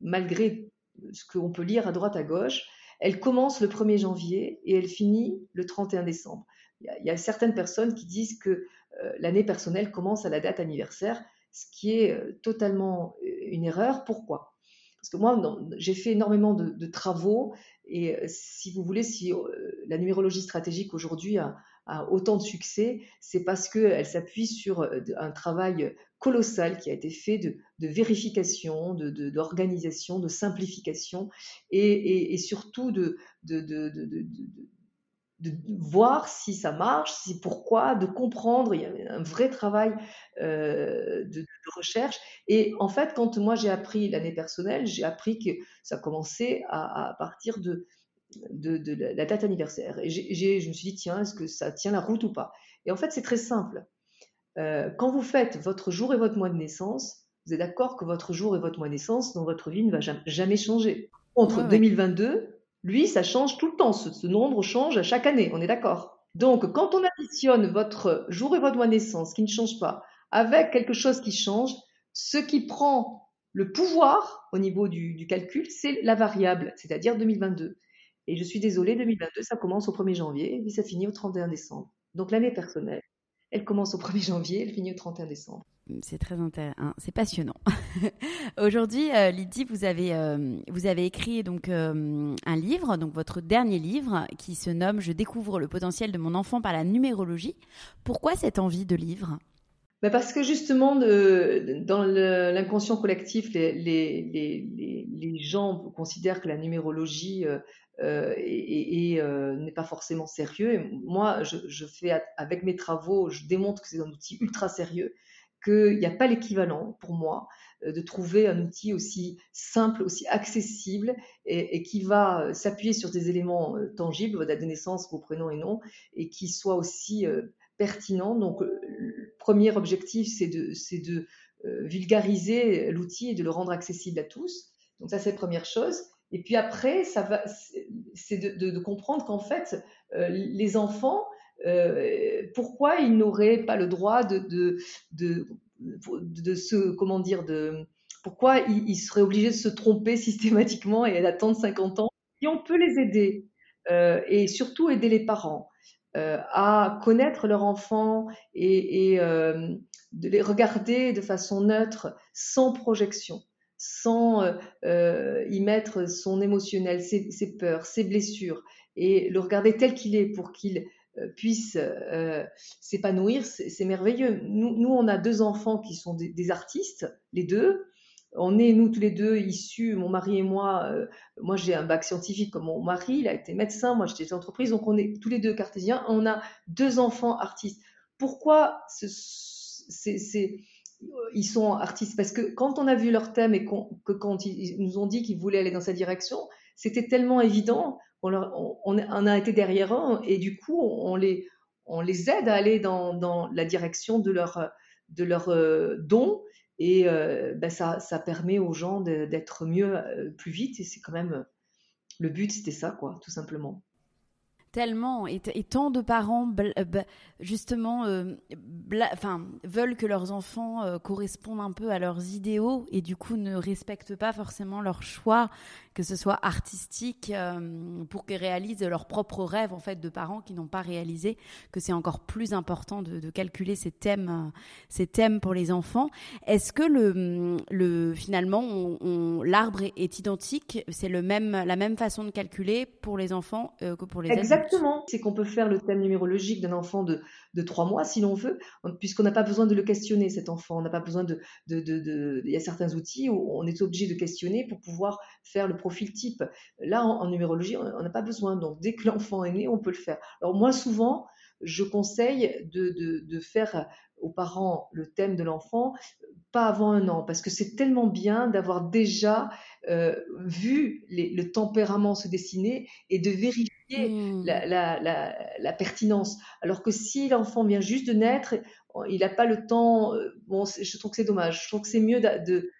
malgré ce qu'on peut lire à droite à gauche, elle commence le 1er janvier et elle finit le 31 décembre il y, a certaines personnes qui disent que euh, l'année personnelle commence à la date anniversaire, ce qui est euh, totalement euh, une erreur. Pourquoi? Parce que moi, j'ai fait énormément de, travaux et si vous voulez, si la numérologie stratégique aujourd'hui a, autant de succès, c'est parce qu'elle s'appuie sur un travail colossal qui a été fait de, vérification, d'organisation, de, simplification et, et surtout de, de voir si ça marche, si pourquoi, de comprendre. Il y a un vrai travail euh, de, recherche. Et en fait, quand moi j'ai appris l'année personnelle, j'ai appris que ça commençait à, partir de, de, la date anniversaire. Et je me suis dit, tiens, est-ce que ça tient la route ou pas? Et en fait, c'est très simple. Euh, quand vous faites votre jour et votre mois de naissance, vous êtes d'accord que votre jour et votre mois de naissance dans votre vie ne va jamais, changer. Entre 2022 lui, ça change tout le temps. Ce, nombre change chaque année, on est d'accord. Donc, quand on additionne votre jour et votre mois de naissance qui ne change pas avec quelque chose qui change, ce qui prend Le pouvoir au niveau du, calcul, c'est la variable, c'est-à-dire 2022. Et je suis désolée, 2022, ça commence au 1er janvier et ça finit au 31 décembre. Donc l'année personnelle, elle commence au 1er janvier, elle finit au 31 décembre. C'est très intéressant, hein, c'est passionnant. Aujourd'hui, euh, Lydie, vous avez, euh, vous avez écrit donc euh, un livre, donc votre dernier livre, qui se nomme Je découvre le potentiel de mon enfant par la numérologie. Pourquoi cette envie de livre? Parce que justement, dans l'inconscient collectif, les, gens considèrent que la numérologie n'est pas forcément sérieux. Moi, je, fais avec mes travaux, je démontre que c'est un outil ultra sérieux qu'il n'y a pas l'équivalent pour moi euh, de trouver un outil aussi simple, aussi accessible et, qui va euh, s'appuyer sur des éléments euh, tangibles, votre date de naissance, vos prénoms et noms, et qui soit aussi pertinent. Donc, premier objectif, c'est de, de vulgariser l'outil et de le rendre accessible à tous. Donc, ça, c'est la première chose. Et puis après, ça va, c'est de, comprendre qu'en fait, les enfants, euh, pourquoi ils n'auraient pas le droit de, de, de, de, se, comment dire, de, pourquoi ils, seraient obligés de se tromper systématiquement et d'attendre 50 ans? Si on peut les aider, euh, et surtout aider les parents euh, à connaître leur enfant et, et de les regarder de façon neutre, sans projection, sans y mettre son émotionnel, ses, peurs, ses blessures, et le regarder tel qu'il est pour qu'il euh, euh, s'épanouir, c'est merveilleux. Nous, nous, on a deux enfants qui sont des, artistes, les deux. On est, nous, tous les deux, issus, mon mari et moi, euh, moi j'ai un bac scientifique comme mon mari, il a été médecin, moi j'étais entreprise, donc on est tous les deux cartésiens, on a deux enfants artistes. Pourquoi c'est ils sont artistes? Parce que quand on a vu leur thème et que quand ils nous ont dit qu'ils voulaient aller dans cette direction, c'était tellement évident on, a été derrière eux et du coup, on les, on aide à aller dans, la direction de leur, de leur euh, don. Et euh, ben ça, ça, permet aux gens d'être mieux euh, plus vite. Et c'est quand même le but, c'était ça, quoi, tout simplement. Tellement. Et, tant de parents justement enfin veulent que leurs enfants correspondent un peu à leurs idéaux et du coup ne respectent pas forcément leur choix que ce soit artistique, euh, pour qu'ils réalisent leurs propres rêves en fait de parents qui n'ont pas réalisé, que c'est encore plus important de, calculer ces thèmes, euh, ces thèmes pour les enfants. Est-ce que le, le finalement l'arbre est, identique, c'est le même la même façon de calculer pour les enfants euh, que pour les adultes? Exactement. C'est qu'on peut faire le thème numérologique d'un enfant de de trois mois si l'on veut, puisqu'on n'a pas besoin de le questionner cet enfant. On n'a pas besoin de, de, de, Il y a certains outils où on est obligé de questionner pour pouvoir faire le profil type. Là, en, numérologie, on n'a pas besoin. Donc, dès que l'enfant est né, on peut le faire. Alors, moi, souvent, je conseille de, de, faire aux parents le thème de l'enfant pas avant un an, parce que c'est tellement bien d'avoir déjà euh, vu le tempérament se dessiner et de vérifier mmh. la, la, la, pertinence. Alors que si l'enfant vient juste de naître, il n'a pas le temps, euh, bon, je trouve que c'est dommage. Je trouve que c'est mieux de, de,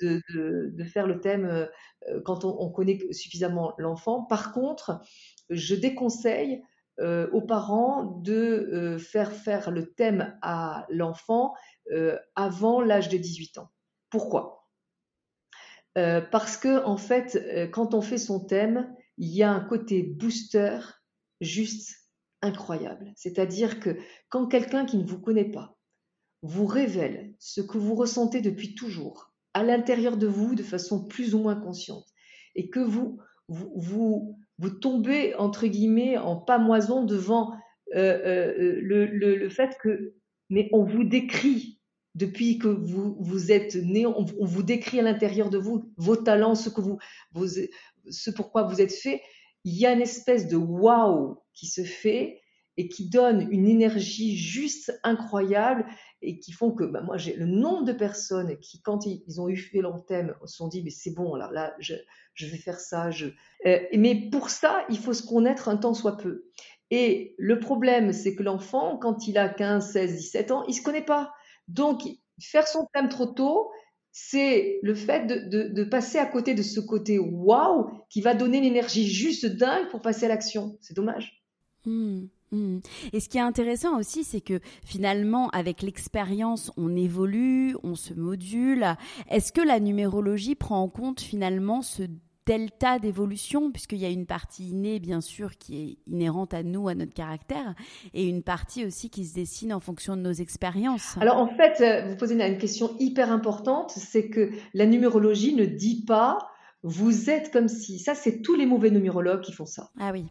de, faire le thème euh, quand on, connaît suffisamment l'enfant. Par contre, je déconseille euh, aux parents de euh, faire faire le thème à l'enfant avant l'âge de 18 ans. Pourquoi? Parce que en fait, quand on fait son thème, il y a un côté booster juste incroyable. C'est-à-dire que quand quelqu'un qui ne vous connaît pas vous révèle ce que vous ressentez depuis toujours, à l'intérieur de vous de façon plus ou moins consciente et que vous vous, vous, tombez entre guillemets en pamoison devant euh, euh, le, le, fait que mais on vous décrit depuis que vous, vous êtes né, on, vous décrit à l'intérieur de vous vos talents, ce que vous, ce pourquoi vous êtes fait. Il y a une espèce de waouh qui se fait et qui donne une énergie juste incroyable et qui font que bah, moi j'ai le nombre de personnes qui quand ils, ont eu fait leur thème se sont dit mais c'est bon alors là je, vais faire ça. Euh, mais pour ça il faut se connaître un temps soit peu et le problème c'est que l'enfant quand il a 15 16 17 ans il se connaît pas donc faire son thème trop tôt c'est le fait de, passer à côté de ce côté waouh qui va donner l'énergie juste dingue pour passer à l'action c'est dommage mmh. Mmh. Et ce qui est intéressant aussi, c'est que finalement, avec l'expérience, on évolue, on se module. Est-ce que la numérologie prend en compte finalement ce delta d'évolution, puisqu'il y a une partie innée, bien sûr, qui est inhérente à nous, à notre caractère, et une partie aussi qui se dessine en fonction de nos expériences Alors en fait, euh, vous posez une question hyper importante, c'est que la numérologie ne dit pas vous êtes comme si. Ça, c'est tous les mauvais numérologues qui font ça. Ah oui.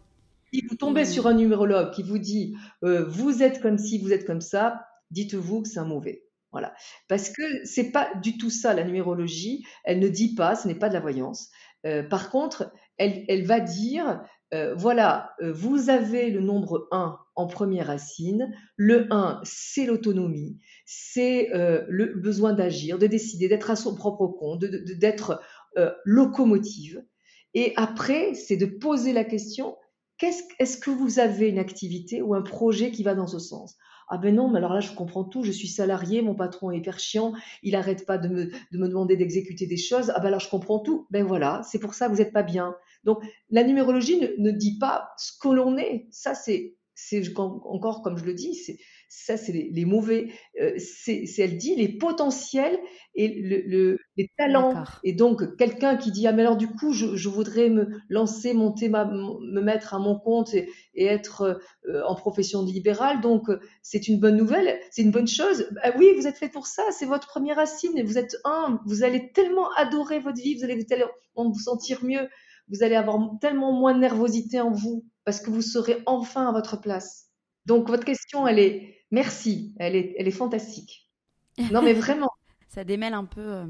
Si vous tombez sur un numérologue qui vous dit euh, vous êtes comme si, vous êtes comme ça, dites-vous que c'est un mauvais. Voilà. Parce que c'est pas du tout ça la numérologie. Elle ne dit pas, ce n'est pas de la voyance. Euh, par contre, elle, va dire euh, voilà, vous avez le nombre 1 en première racine. Le 1, c'est l'autonomie, c'est le besoin d'agir, de décider, d'être à son propre compte, d'être locomotive. Et après, c'est de poser la question est-ce que vous avez une activité ou un projet qui va dans ce sens? Ah ben non, mais alors là, je comprends tout, je suis salarié, mon patron est hyper chiant, il n'arrête pas de me, demander d'exécuter des choses, ah ben alors je comprends tout, ben voilà, c'est pour ça que vous n'êtes pas bien. Donc la numérologie ne dit pas ce que l'on est, ça c'est encore comme je le dis, c'est ça c'est les, mauvais, euh, c'est elle dit les potentiels et le, les talents. Et donc quelqu'un qui dit ah mais alors du coup je, voudrais me lancer, monter, ma, me mettre à mon compte et, être euh, en profession libérale, donc c'est une bonne nouvelle, c'est une bonne chose. Bah oui, vous êtes fait pour ça, c'est votre première racine et vous êtes un, vous allez tellement adorer votre vie, vous allez tellement vous sentir mieux, vous allez avoir tellement moins de nervosité en vous parce que vous serez enfin à votre place. Donc votre question, elle est merci, elle est, elle est fantastique. Non mais vraiment. Ça démêle un peu euh,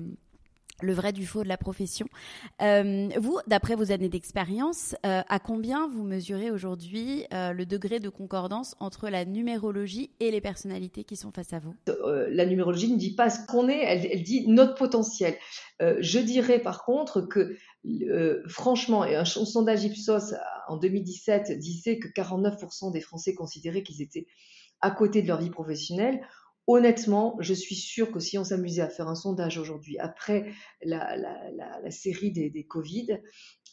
le vrai du faux de la profession. Euh, vous, d'après vos années d'expérience, euh, à combien vous mesurez aujourd'hui le degré de concordance entre la numérologie et les personnalités qui sont face à vous? La numérologie ne dit pas ce qu'on est, elle, dit notre potentiel. je dirais par contre que, franchement, et un sondage Ipsos en 2017 disait que 49% des Français considéraient qu'ils étaient à côté de leur vie professionnelle. Honnêtement, je suis sûre que si on s'amusait à faire un sondage aujourd'hui, après la, série des, Covid,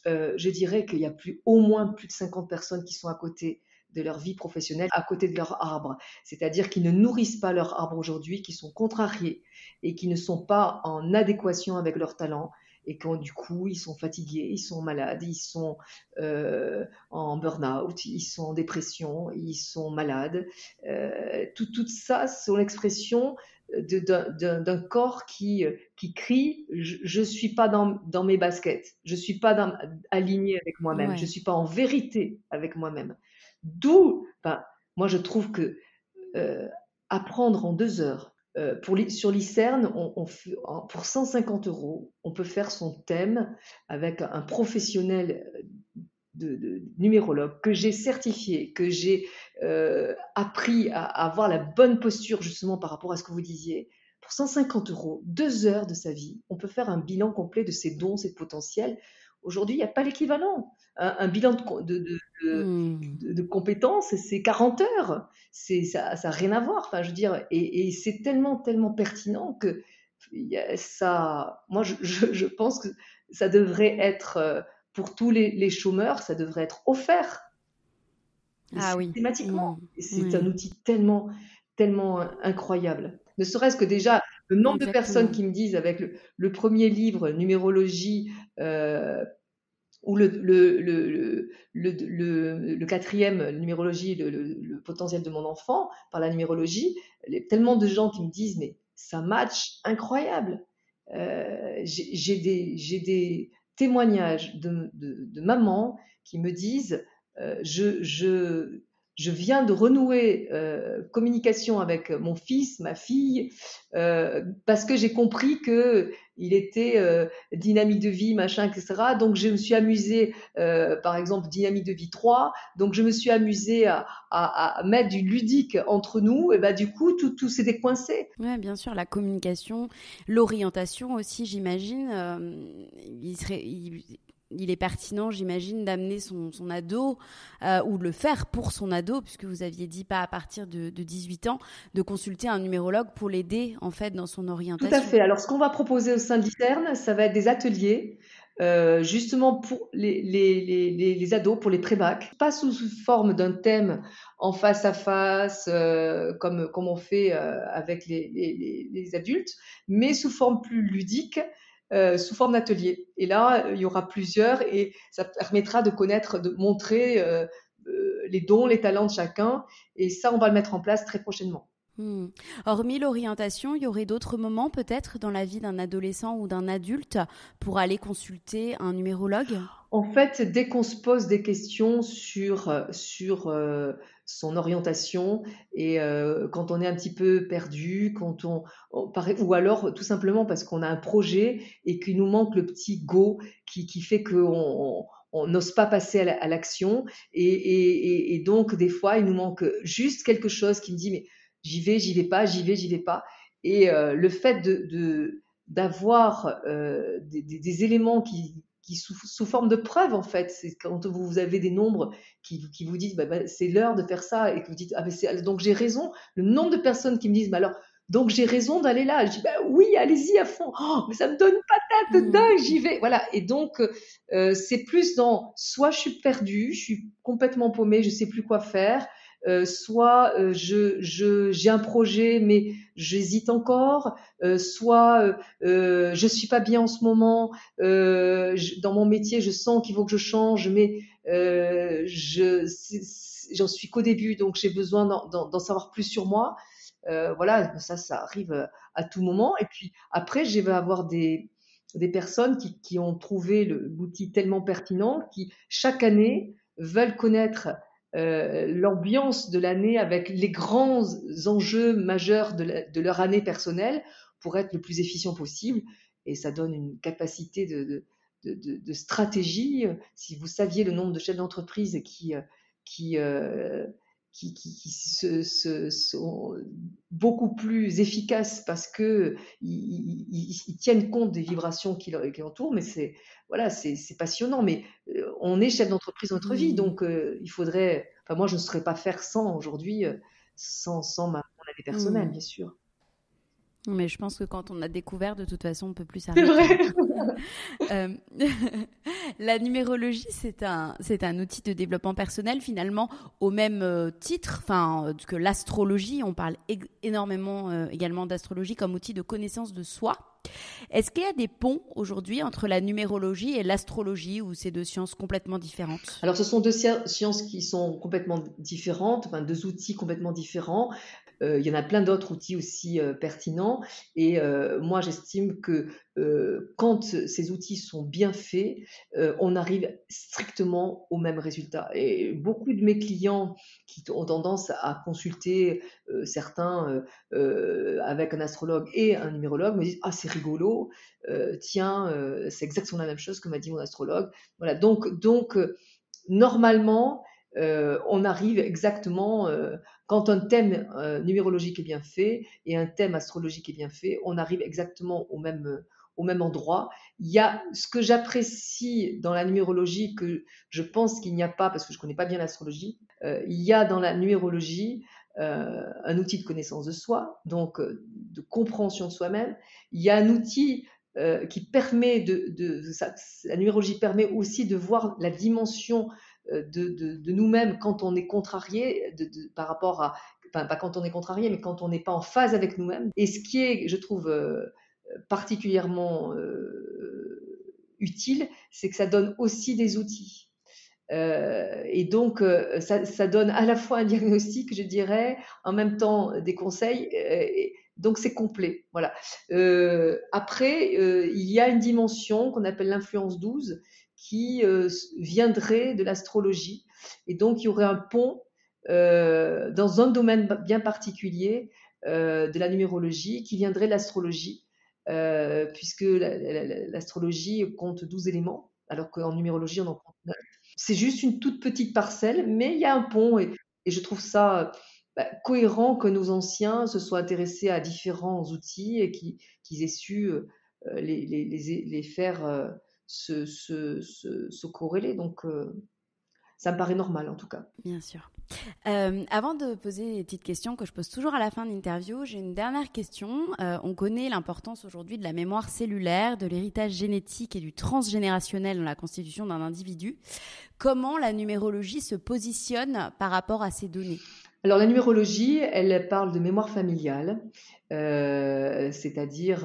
euh, je dirais qu'il y a plus, au moins plus de 50 personnes qui sont à côté de leur vie professionnelle, à côté de leur arbre. C'est-à-dire qu'ils ne nourrissent pas leur arbre aujourd'hui, qui sont contrariés et qui ne sont pas en adéquation avec leur talent et quand du coup ils sont fatigués, ils sont malades, ils sont euh, en burn-out, ils sont en dépression, ils sont malades. Euh, tout, tout ça sont l'expression d'un corps qui, qui crie je ne suis pas dans, dans, mes baskets, je ne suis pas dans, aligné avec moi-même, je ne suis pas en vérité avec moi-même. D'où, ben, moi je trouve que euh, apprendre en deux heures euh, sur l'ICERN, pour 150 euros, on peut faire son thème avec un professionnel euh, de, numérologue que j'ai certifié, que j'ai euh, appris à, avoir la bonne posture justement par rapport à ce que vous disiez. Pour 150 euros, deux heures de sa vie, on peut faire un bilan complet de ses dons, ses potentiels. Aujourd'hui, il n'y a pas l'équivalent. Un, bilan de, de, compétences, c'est 40 heures. C'est, ça n'a rien à voir. Enfin, je veux dire, et, c'est tellement, tellement pertinent que ça, moi, je, je, pense que ça devrait être, euh, pour tous les, les chômeurs, ça devrait être offert. Ah oui. Systématiquement. Hmm. C'est un outil tellement, tellement incroyable. Ne serait-ce que déjà le nombre de personnes qui me disent avec le, premier livre, numérologie, euh, ou le, quatrième, numérologie, le, potentiel de mon enfant, par la numérologie, tellement de gens qui me disent, mais ça match incroyable. Euh, j'ai des, témoignages de, mamans qui me disent, euh, je, viens de renouer euh, communication avec mon fils, ma fille, parce que j'ai compris que il était euh, dynamique de vie, machin, etc. Donc je me suis amusée, par exemple, dynamique de vie 3. Donc je me suis amusée à, mettre du ludique entre nous. Et bah du coup, tout, s'est décoincé. Oui, bien sûr, la communication, l'orientation aussi, j'imagine. il est pertinent, j'imagine, d'amener son, ado euh, ou de le faire pour son ado, puisque vous aviez dit pas à partir de, 18 ans, de consulter un numérologue pour l'aider en fait dans son orientation. Tout à fait. Alors, ce qu'on va proposer au sein de l'ITERN, ça va être des ateliers justement pour les, les, les, les, ados, pour les pré-bac, pas sous forme d'un thème en face à face, comme, comme on fait avec les, adultes, mais sous forme plus ludique, sous forme d'atelier. Et là, il y aura plusieurs et ça permettra de connaître, de montrer les dons, les talents de chacun. Et ça, on va le mettre en place très prochainement. Hmm. Hormis l'orientation, il y aurait d'autres moments peut-être dans la vie d'un adolescent ou d'un adulte pour aller consulter un numérologue? En fait, dès qu'on se pose des questions sur, sur euh, son orientation et euh, quand on est un petit peu perdu, quand on, ou alors tout simplement parce qu'on a un projet et qu'il nous manque le petit go qui, qui fait qu'on on n'ose pas passer à l'action et, et, donc des fois il nous manque juste quelque chose qui me dit mais j'y vais, j'y vais pas, j'y vais, j'y vais pas. Et euh, le fait de d'avoir euh, des, des, éléments qui, qui sous, sous, forme de preuve en fait, c'est quand vous avez des nombres qui, qui vous disent bah, bah, c'est l'heure de faire ça et que vous dites ah mais donc j'ai raison. Le nombre de personnes qui me disent bah alors donc j'ai raison d'aller là. Je dis bah oui, allez-y à fond. Oh, mais ça me donne pas tête mmh. dingue, j'y vais. Voilà. Et donc euh, c'est plus dans soit je suis perdue, je suis complètement paumée, je sais plus quoi faire. Euh, soit euh, je j'ai un projet mais j'hésite encore, euh, soit euh, je suis pas bien en ce moment, dans mon métier je sens qu'il faut que je change mais je j'en suis qu'au début donc j'ai besoin d'en savoir plus sur moi. voilà, ça ça arrive à tout moment. Et puis après je vais avoir des des personnes qui, qui ont trouvé l'outil tellement pertinent qui chaque année veulent connaître euh, l'ambiance de l'année avec les grands enjeux majeurs de, leur année personnelle pour être le plus efficient possible. Et ça donne une capacité de, stratégie. Si vous saviez le nombre de chefs d'entreprise qui, qui, euh, qui, qui, qui se, se, sont beaucoup plus efficaces parce que ils, ils, tiennent compte des vibrations qui, qui entourent. Mais c'est voilà, c'est passionnant. Mais euh, on est chef d'entreprise dans notre vie, mmh. donc euh, il faudrait. Enfin, moi, je ne saurais pas faire sans aujourd'hui, euh, sans, sans ma, mon avis personnel, mmh. bien sûr. Mais je pense que quand on a découvert, de toute façon, on peut plus s'arrêter. C'est vrai. euh, la numérologie, c'est un, c'est un outil de développement personnel finalement au même euh, titre, enfin euh, que l'astrologie. On parle énormément euh, également d'astrologie comme outil de connaissance de soi. Est-ce qu'il y a des ponts aujourd'hui entre la numérologie et l'astrologie ou ces deux sciences complètement différentes? Alors ce sont deux sciences qui sont complètement différentes, enfin deux outils complètement différents. Euh, il y en a plein d'autres outils aussi euh, pertinents. Et euh, moi, j'estime que quand ces outils sont bien faits, on arrive strictement au même résultat. Et beaucoup de mes clients qui ont tendance à consulter certains avec un astrologue et un numérologue me disent ah c'est rigolo, tiens c'est exactement la même chose que m'a dit mon astrologue. Voilà donc donc normalement euh, on arrive exactement, euh, quand un thème euh, numérologique est bien fait et un thème astrologique est bien fait, on arrive exactement au même, au même endroit. Il y a ce que j'apprécie dans la numérologie, que je pense qu'il n'y a pas, parce que je ne connais pas bien l'astrologie, il y a dans la numérologie un outil de connaissance de soi, donc de compréhension de soi-même. Il y a un outil qui permet de, de, la numérologie permet aussi de voir la dimension euh, de, nous-mêmes quand on est contrarié par rapport à, enfin pas quand on est contrarié, mais quand on n'est pas en phase avec nous-mêmes. Et ce qui est, je trouve, euh, particulièrement euh, utile, c'est que ça donne aussi des outils. et donc, ça, donne à la fois un diagnostic, je dirais, en même temps des conseils. donc, c'est complet. Voilà. après, il y a une dimension qu'on appelle l'influence 12, qui euh, viendrait de l'astrologie. Et donc, il y aurait un pont euh, dans un domaine bien particulier euh, de la numérologie qui viendrait de l'astrologie, puisque l'astrologie compte 12 éléments, alors qu'en numérologie, on en compte 9. C'est juste une toute petite parcelle, mais il y a un pont et, je trouve ça bah, cohérent que nos anciens se soient intéressés à différents outils et qu'ils aient su les, faire se, se, se, corréler. Donc, euh, ça me paraît normal en tout cas. Bien sûr. Euh, avant de poser les petites questions que je pose toujours à la fin de l'interview, j'ai une dernière question. Euh, on connaît l'importance aujourd'hui de la mémoire cellulaire, de l'héritage génétique et du transgénérationnel dans la constitution d'un individu. Comment la numérologie se positionne par rapport à ces données? Alors la numérologie, elle parle de mémoire familiale, euh, c'est-à-dire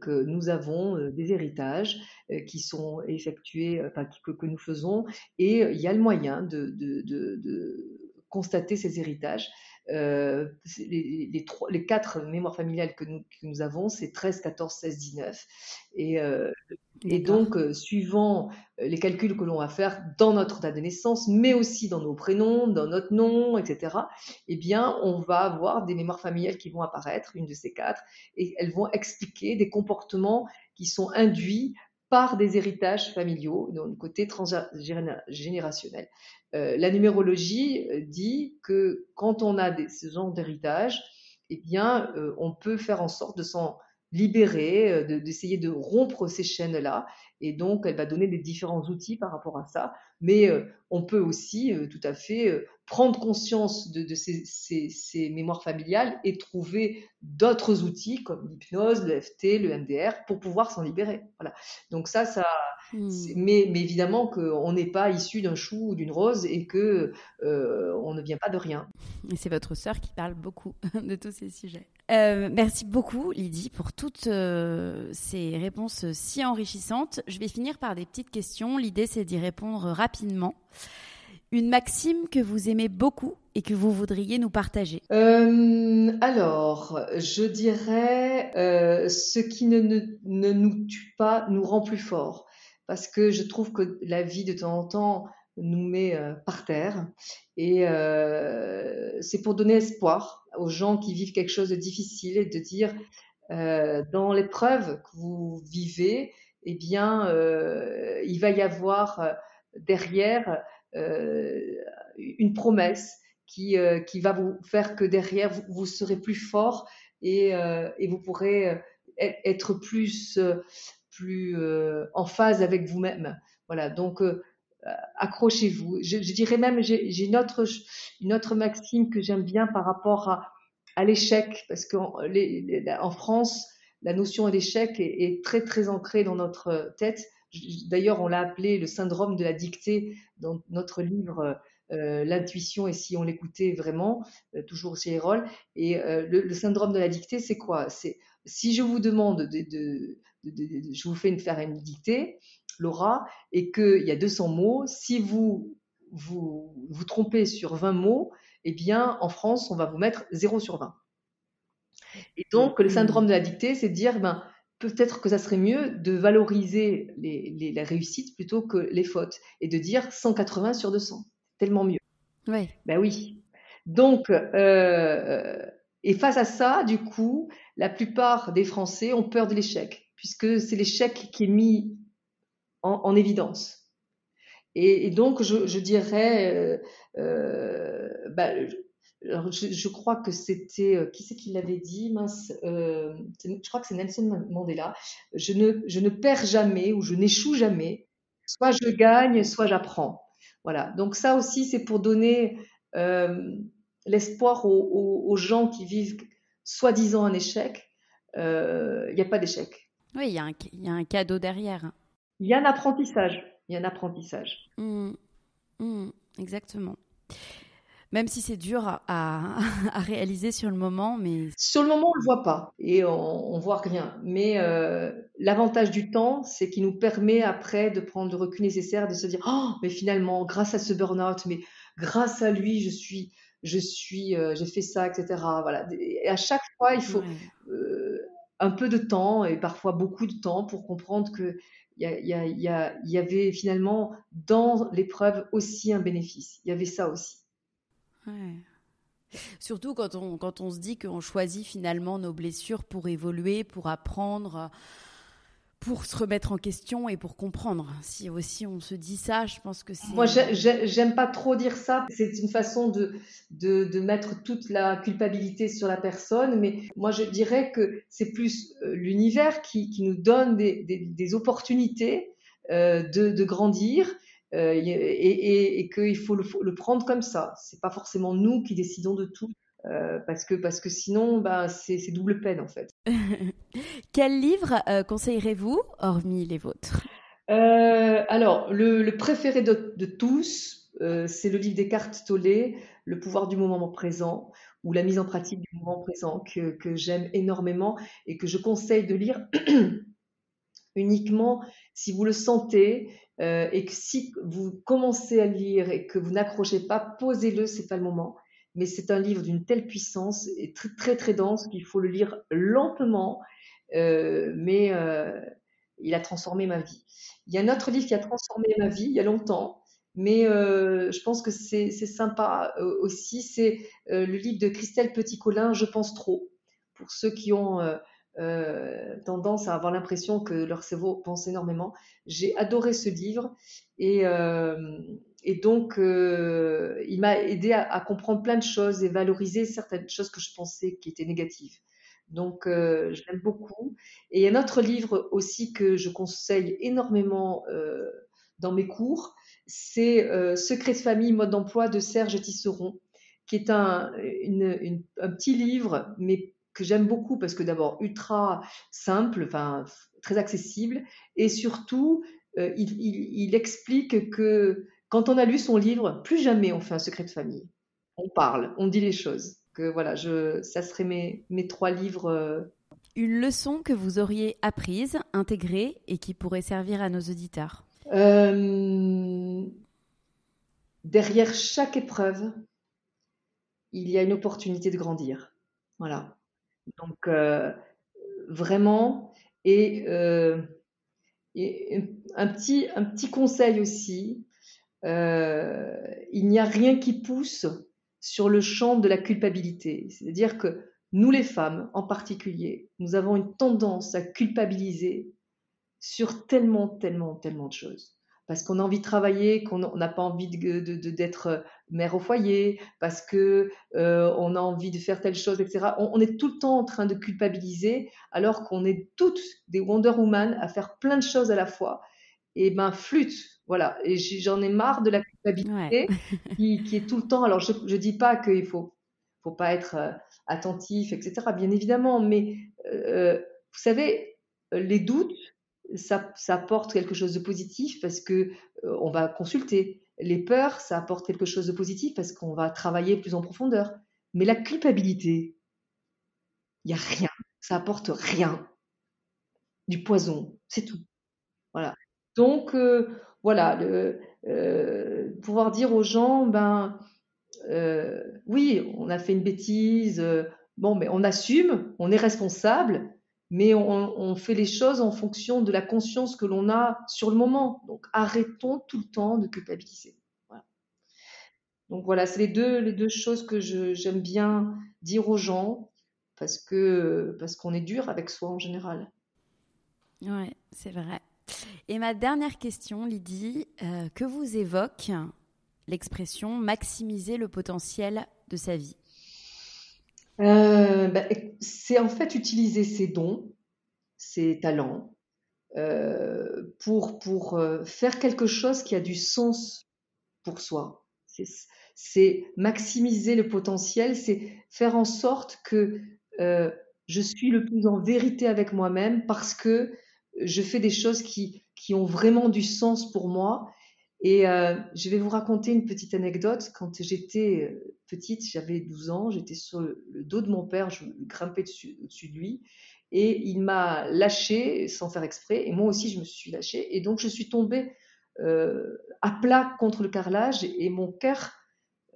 que nous avons des héritages qui sont effectués, enfin que, nous faisons, et il y a le moyen de, de, de constater ces héritages. Euh, les, les, trois, les, quatre mémoires familiales que nous, que nous avons, c'est 13, 14, 16, 19. Et, euh, et donc, euh, suivant euh, les calculs que l'on va faire dans notre date de naissance, mais aussi dans nos prénoms, dans notre nom, etc., eh bien, on va avoir des mémoires familiales qui vont apparaître, une de ces quatre, et elles vont expliquer des comportements qui sont induits par des héritages familiaux, donc côté transgénérationnel. Euh, la numérologie euh, dit que quand on a des, ce genre d'héritage, eh bien, euh, on peut faire en sorte de s'en libérer, d'essayer de, rompre ces chaînes-là. Et donc, elle va donner des différents outils par rapport à ça. Mais on peut aussi tout à fait prendre conscience de, ces, mémoires familiales et trouver d'autres outils comme l'hypnose, le FT, le MDR pour pouvoir s'en libérer. Voilà. Donc ça, ça. Hmm. Mais, mais, évidemment qu'on n'est pas issu d'un chou ou d'une rose et que euh, on ne vient pas de rien. Et c'est votre sœur qui parle beaucoup de tous ces sujets. Euh, merci beaucoup Lydie pour toutes euh, ces réponses si enrichissantes. Je vais finir par des petites questions. L'idée c'est d'y répondre rapidement. Une maxime que vous aimez beaucoup et que vous voudriez nous partager euh, Alors, je dirais, euh, ce qui ne, ne, nous tue pas nous rend plus forts. Parce que je trouve que la vie, de temps en temps, nous met euh, par terre. Et c'est pour donner espoir aux gens qui vivent quelque chose de difficile et de dire, dans l'épreuve que vous vivez, eh bien, il va y avoir derrière euh, une promesse qui, euh, qui va vous faire que derrière, vous, vous serez plus fort et, euh, et vous pourrez être plus, plus en phase avec vous-même. Voilà, donc accrochez-vous. Je, dirais même, j'ai une autre, une autre maxime que j'aime bien par rapport à, l'échec, parce qu'en en France, la notion d'échec est, très très ancrée dans notre tête. D'ailleurs, on l'a appelé le syndrome de la dictée dans notre livre euh, L'intuition et si on l'écoutait vraiment, euh, toujours chez Erol. Et euh, le, syndrome de la dictée, c'est quoi? C'est si je vous demande de, de, de, je vous fais une, faire une dictée, Laura, et qu'il y a 200 mots, si vous vous vous trompez sur 20 mots, eh bien, en France, on va vous mettre 0 sur 20. Et donc, le syndrome de la dictée, c'est de dire, ben, peut-être que ça serait mieux de valoriser les, les, réussites plutôt que les fautes et de dire 180 sur 200. Tellement mieux. Oui. Ben oui. Donc, euh, et face à ça, du coup, la plupart des Français ont peur de l'échec, puisque c'est l'échec qui est mis en, en évidence. Et, donc, je, dirais, euh, euh, alors, je, crois que c'était euh, qui c'est qui l'avait dit mince je crois que c'est Nelson Mandela. Je ne je ne perds jamais ou je n'échoue jamais. Soit je gagne soit j'apprends. Voilà. Donc ça aussi c'est pour donner l'espoir aux, gens qui vivent soi-disant un échec. Il n'y a pas d'échec oui il y, a un, il y a un cadeau derrière il y a un apprentissage il y a un apprentissage mmh. Mmh. exactement même si c'est dur à, à, réaliser sur le moment. Mais sur le moment, on le voit pas et on, on voit rien. Mais euh, l'avantage du temps, c'est qu'il nous permet après de prendre le recul nécessaire, de se dire oh, mais finalement, grâce à ce burn-out, mais grâce à lui, je suis, je suis, euh, j'ai fait ça, etc. Voilà. Et à chaque fois, il faut euh, un peu de temps et parfois beaucoup de temps pour comprendre que il y, avait finalement dans l'épreuve aussi un bénéfice. Il y avait ça aussi. Surtout quand on, quand on se dit qu'on choisit finalement nos blessures pour évoluer, pour apprendre, pour se remettre en question et pour comprendre. Si aussi on se dit ça, je pense que c'est... Moi, j'aime pas trop dire ça. C'est une façon de, de, mettre toute la culpabilité sur la personne, mais moi, je dirais que c'est plus euh, l'univers qui, qui, nous donne des, des, opportunités euh, de, de, grandir et, qu'il faut le, prendre comme ça. C'est pas forcément nous qui décidons de tout. Parce que parce que sinon bah, c'est double peine en fait. Quel livre conseillerez-vous hormis les vôtres? Alors le, préféré de, tous c'est le livre des cartes Tollé, Le pouvoir du moment présent ou la mise en pratique du moment présent que, que j'aime énormément et que je conseille de lire uniquement si vous le sentez euh, et que si vous commencez à lire et que vous n'accrochez pas, posez-le, c'est pas le moment. Mais c'est un livre d'une telle puissance et très très, dense qu'il faut le lire lentement, euh, mais euh, il a transformé ma vie. Il y a un autre livre qui a transformé ma vie il y a longtemps, mais euh, je pense que c'est sympa aussi. C'est le livre de Christelle Petit-Colin, Je pense trop, pour ceux qui ont tendance à avoir l'impression que leur cerveau pense énormément. J'ai adoré ce livre et, et donc il m'a aidé à, comprendre plein de choses et valoriser certaines choses que je pensais qui étaient négatives. Donc, je l'aime beaucoup. Et un autre livre aussi que je conseille énormément dans mes cours, c'est euh, Secret de famille, mode d'emploi de Serge Tisseron, qui est un, petit livre, mais que j'aime beaucoup parce que d'abord ultra simple, enfin très accessible, et surtout euh, il, explique que quand on a lu son livre, plus jamais on fait un secret de famille. On parle, on dit les choses. Que voilà, je, ça serait mes, mes trois livres. Euh. Une leçon que vous auriez apprise, intégrée et qui pourrait servir à nos auditeurs. Euh, derrière chaque épreuve, il y a une opportunité de grandir. Voilà. Donc, euh, vraiment, et, euh, un, petit, un petit conseil aussi, il n'y a rien qui pousse sur le champ de la culpabilité. C'est-à-dire que nous, les femmes en particulier, nous avons une tendance à culpabiliser sur tellement, tellement, tellement de choses. Parce qu'on a envie de travailler, qu'on n'a pas envie d'être de, de, mère au foyer, parce que euh, on a envie de faire telle chose, etc. On, est tout le temps en train de culpabiliser, alors qu'on est toutes des Wonder Woman à faire plein de choses à la fois. Et ben flûte, voilà. Et j'en ai marre de la culpabilité qui, qui, est tout le temps. Alors je ne dis pas qu'il faut, faut pas être euh, attentif, etc. Bien évidemment, mais euh, vous savez, les doutes, ça, apporte quelque chose de positif parce que euh, on va consulter. Les peurs, ça apporte quelque chose de positif parce qu'on va travailler plus en profondeur. Mais la culpabilité, il n'y a rien. Ça apporte rien. Du poison, c'est tout. Voilà. Donc, euh, voilà, euh, pouvoir dire aux gens, ben, oui, on a fait une bêtise, bon, mais on assume, on est responsable, mais on, fait les choses en fonction de la conscience que l'on a sur le moment. Donc arrêtons tout le temps de culpabiliser. Donc voilà, c'est les deux, choses que j'aime bien dire aux gens parce qu'on est dur avec soi en général. Ouais, c'est vrai. Et ma dernière question, Lydie, euh, que vous évoque l'expression maximiser le potentiel de sa vie euh, bah, c'est en fait utiliser ses dons, ses talents, euh, pour, pour faire quelque chose qui a du sens pour soi. C'est maximiser le potentiel, c'est faire en sorte que je suis le plus en vérité avec moi-même parce que je fais des choses qui, qui ont vraiment du sens pour moi. Et euh, je vais vous raconter une petite anecdote. Quand j'étais euh, petite, j'avais 12 ans, j'étais sur le, dos de mon père, je grimpais dessus, dessus de lui, et il m'a lâché sans faire exprès, et moi aussi je me suis lâchée, et donc je suis tombée euh, à plat contre le carrelage, et mon cœur,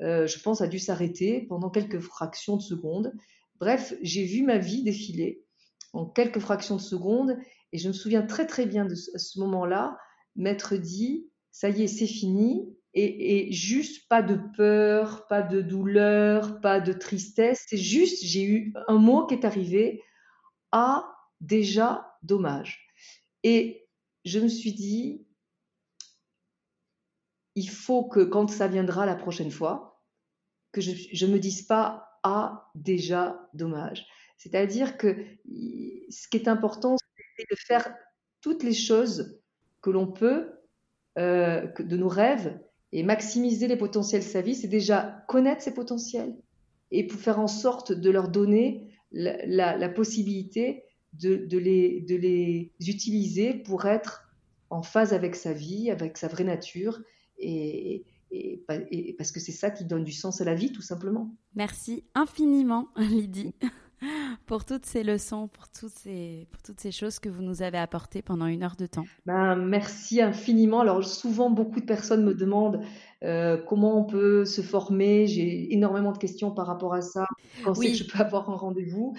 je pense, a dû s'arrêter pendant quelques fractions de secondes. Bref, j'ai vu ma vie défiler en quelques fractions de secondes, et je me souviens très très bien de ce, moment-là, m'être dit, ça y est, c'est fini. Et, juste pas de peur, pas de douleur, pas de tristesse. C'est juste, j'ai eu un mot qui est arrivé. Ah, déjà, dommage. Et je me suis dit, il faut que quand ça viendra la prochaine fois, que je ne me dise pas ah déjà dommage. C'est-à-dire que ce qui est important, c'est de faire toutes les choses que l'on peut de nos rêves et maximiser les potentiels de sa vie, c'est déjà connaître ses potentiels et pour faire en sorte de leur donner la, possibilité de, les, de les utiliser pour être en phase avec sa vie, avec sa vraie nature et, parce que c'est ça qui donne du sens à la vie, tout simplement. Merci infiniment, Lydie, pour toutes ces leçons, pour toutes ces, pour toutes ces choses que vous nous avez apportées pendant une heure de temps. Ben, merci infiniment. Alors, souvent, beaucoup de personnes me demandent euh, comment on peut se former. J'ai énormément de questions par rapport à ça. Pensez que je peux avoir un rendez-vous.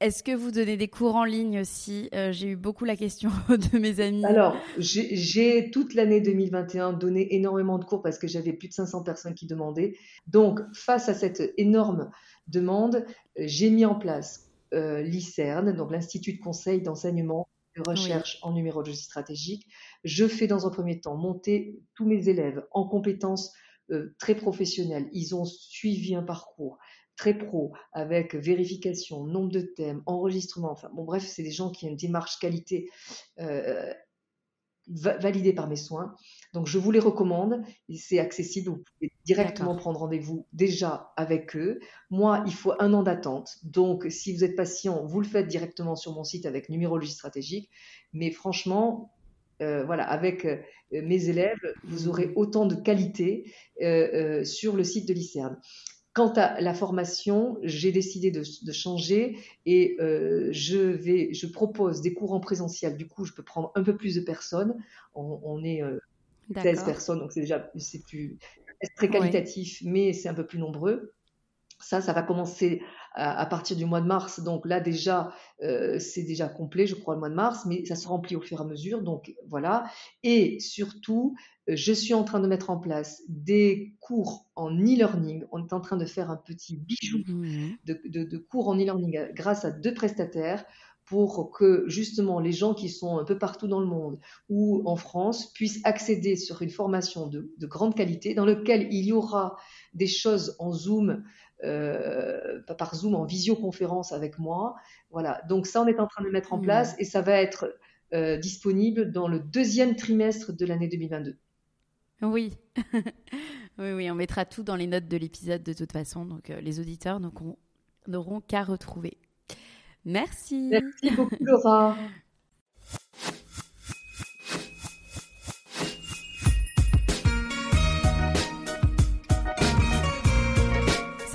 Est-ce que vous donnez des cours en ligne aussi? Euh, J'ai eu beaucoup la question de mes amis. Alors, j'ai toute l'année 2021 donné énormément de cours parce que j'avais plus de 500 personnes qui demandaient. Donc, face à cette énorme demande, j'ai mis en place euh, l'ICERN, donc l'Institut de conseil d'enseignement de recherche en numérologie stratégique. Je fais dans un premier temps monter tous mes élèves en compétences euh, très professionnelles. Ils ont suivi un parcours très pro, avec vérification, nombre de thèmes, enregistrement, enfin bon bref, c'est des gens qui ont une démarche qualité euh, validée par mes soins. Donc je vous les recommande, c'est accessible, vous pouvez directement prendre rendez-vous déjà avec eux. Moi, il faut un an d'attente, donc si vous êtes patient, vous le faites directement sur mon site avec numérologie stratégique, mais franchement, euh, voilà, avec euh, mes élèves, vous aurez autant de qualité euh, sur le site de l'ICERN. Quant à la formation, j'ai décidé de, changer et euh, je, vais, je propose des cours en présentiel. Du coup, je peux prendre un peu plus de personnes. On, est 16 euh, personnes, donc c'est déjà c'est plus très qualitatif, mais c'est un peu plus nombreux. Ça, ça va commencer à, partir du mois de mars. Donc là, déjà, euh, c'est déjà complet, je crois, le mois de mars, mais ça se remplit au fur et à mesure. Donc voilà. Et surtout, euh, je suis en train de mettre en place des cours en e-learning. On est en train de faire un petit bijou mmh de, cours en e-learning grâce à deux prestataires pour que justement les gens qui sont un peu partout dans le monde ou en France puissent accéder sur une formation de, de grande qualité dans lequel il y aura des choses en Zoom euh, par Zoom en visioconférence avec moi. Voilà, donc ça, on est en train de mettre en mmh. place et ça va être euh, disponible dans le deuxième trimestre de l'année 2022. Oui. oui, oui, on mettra tout dans les notes de l'épisode de toute façon, donc euh, les auditeurs n'auront qu'à retrouver. Merci. Merci beaucoup, Laura.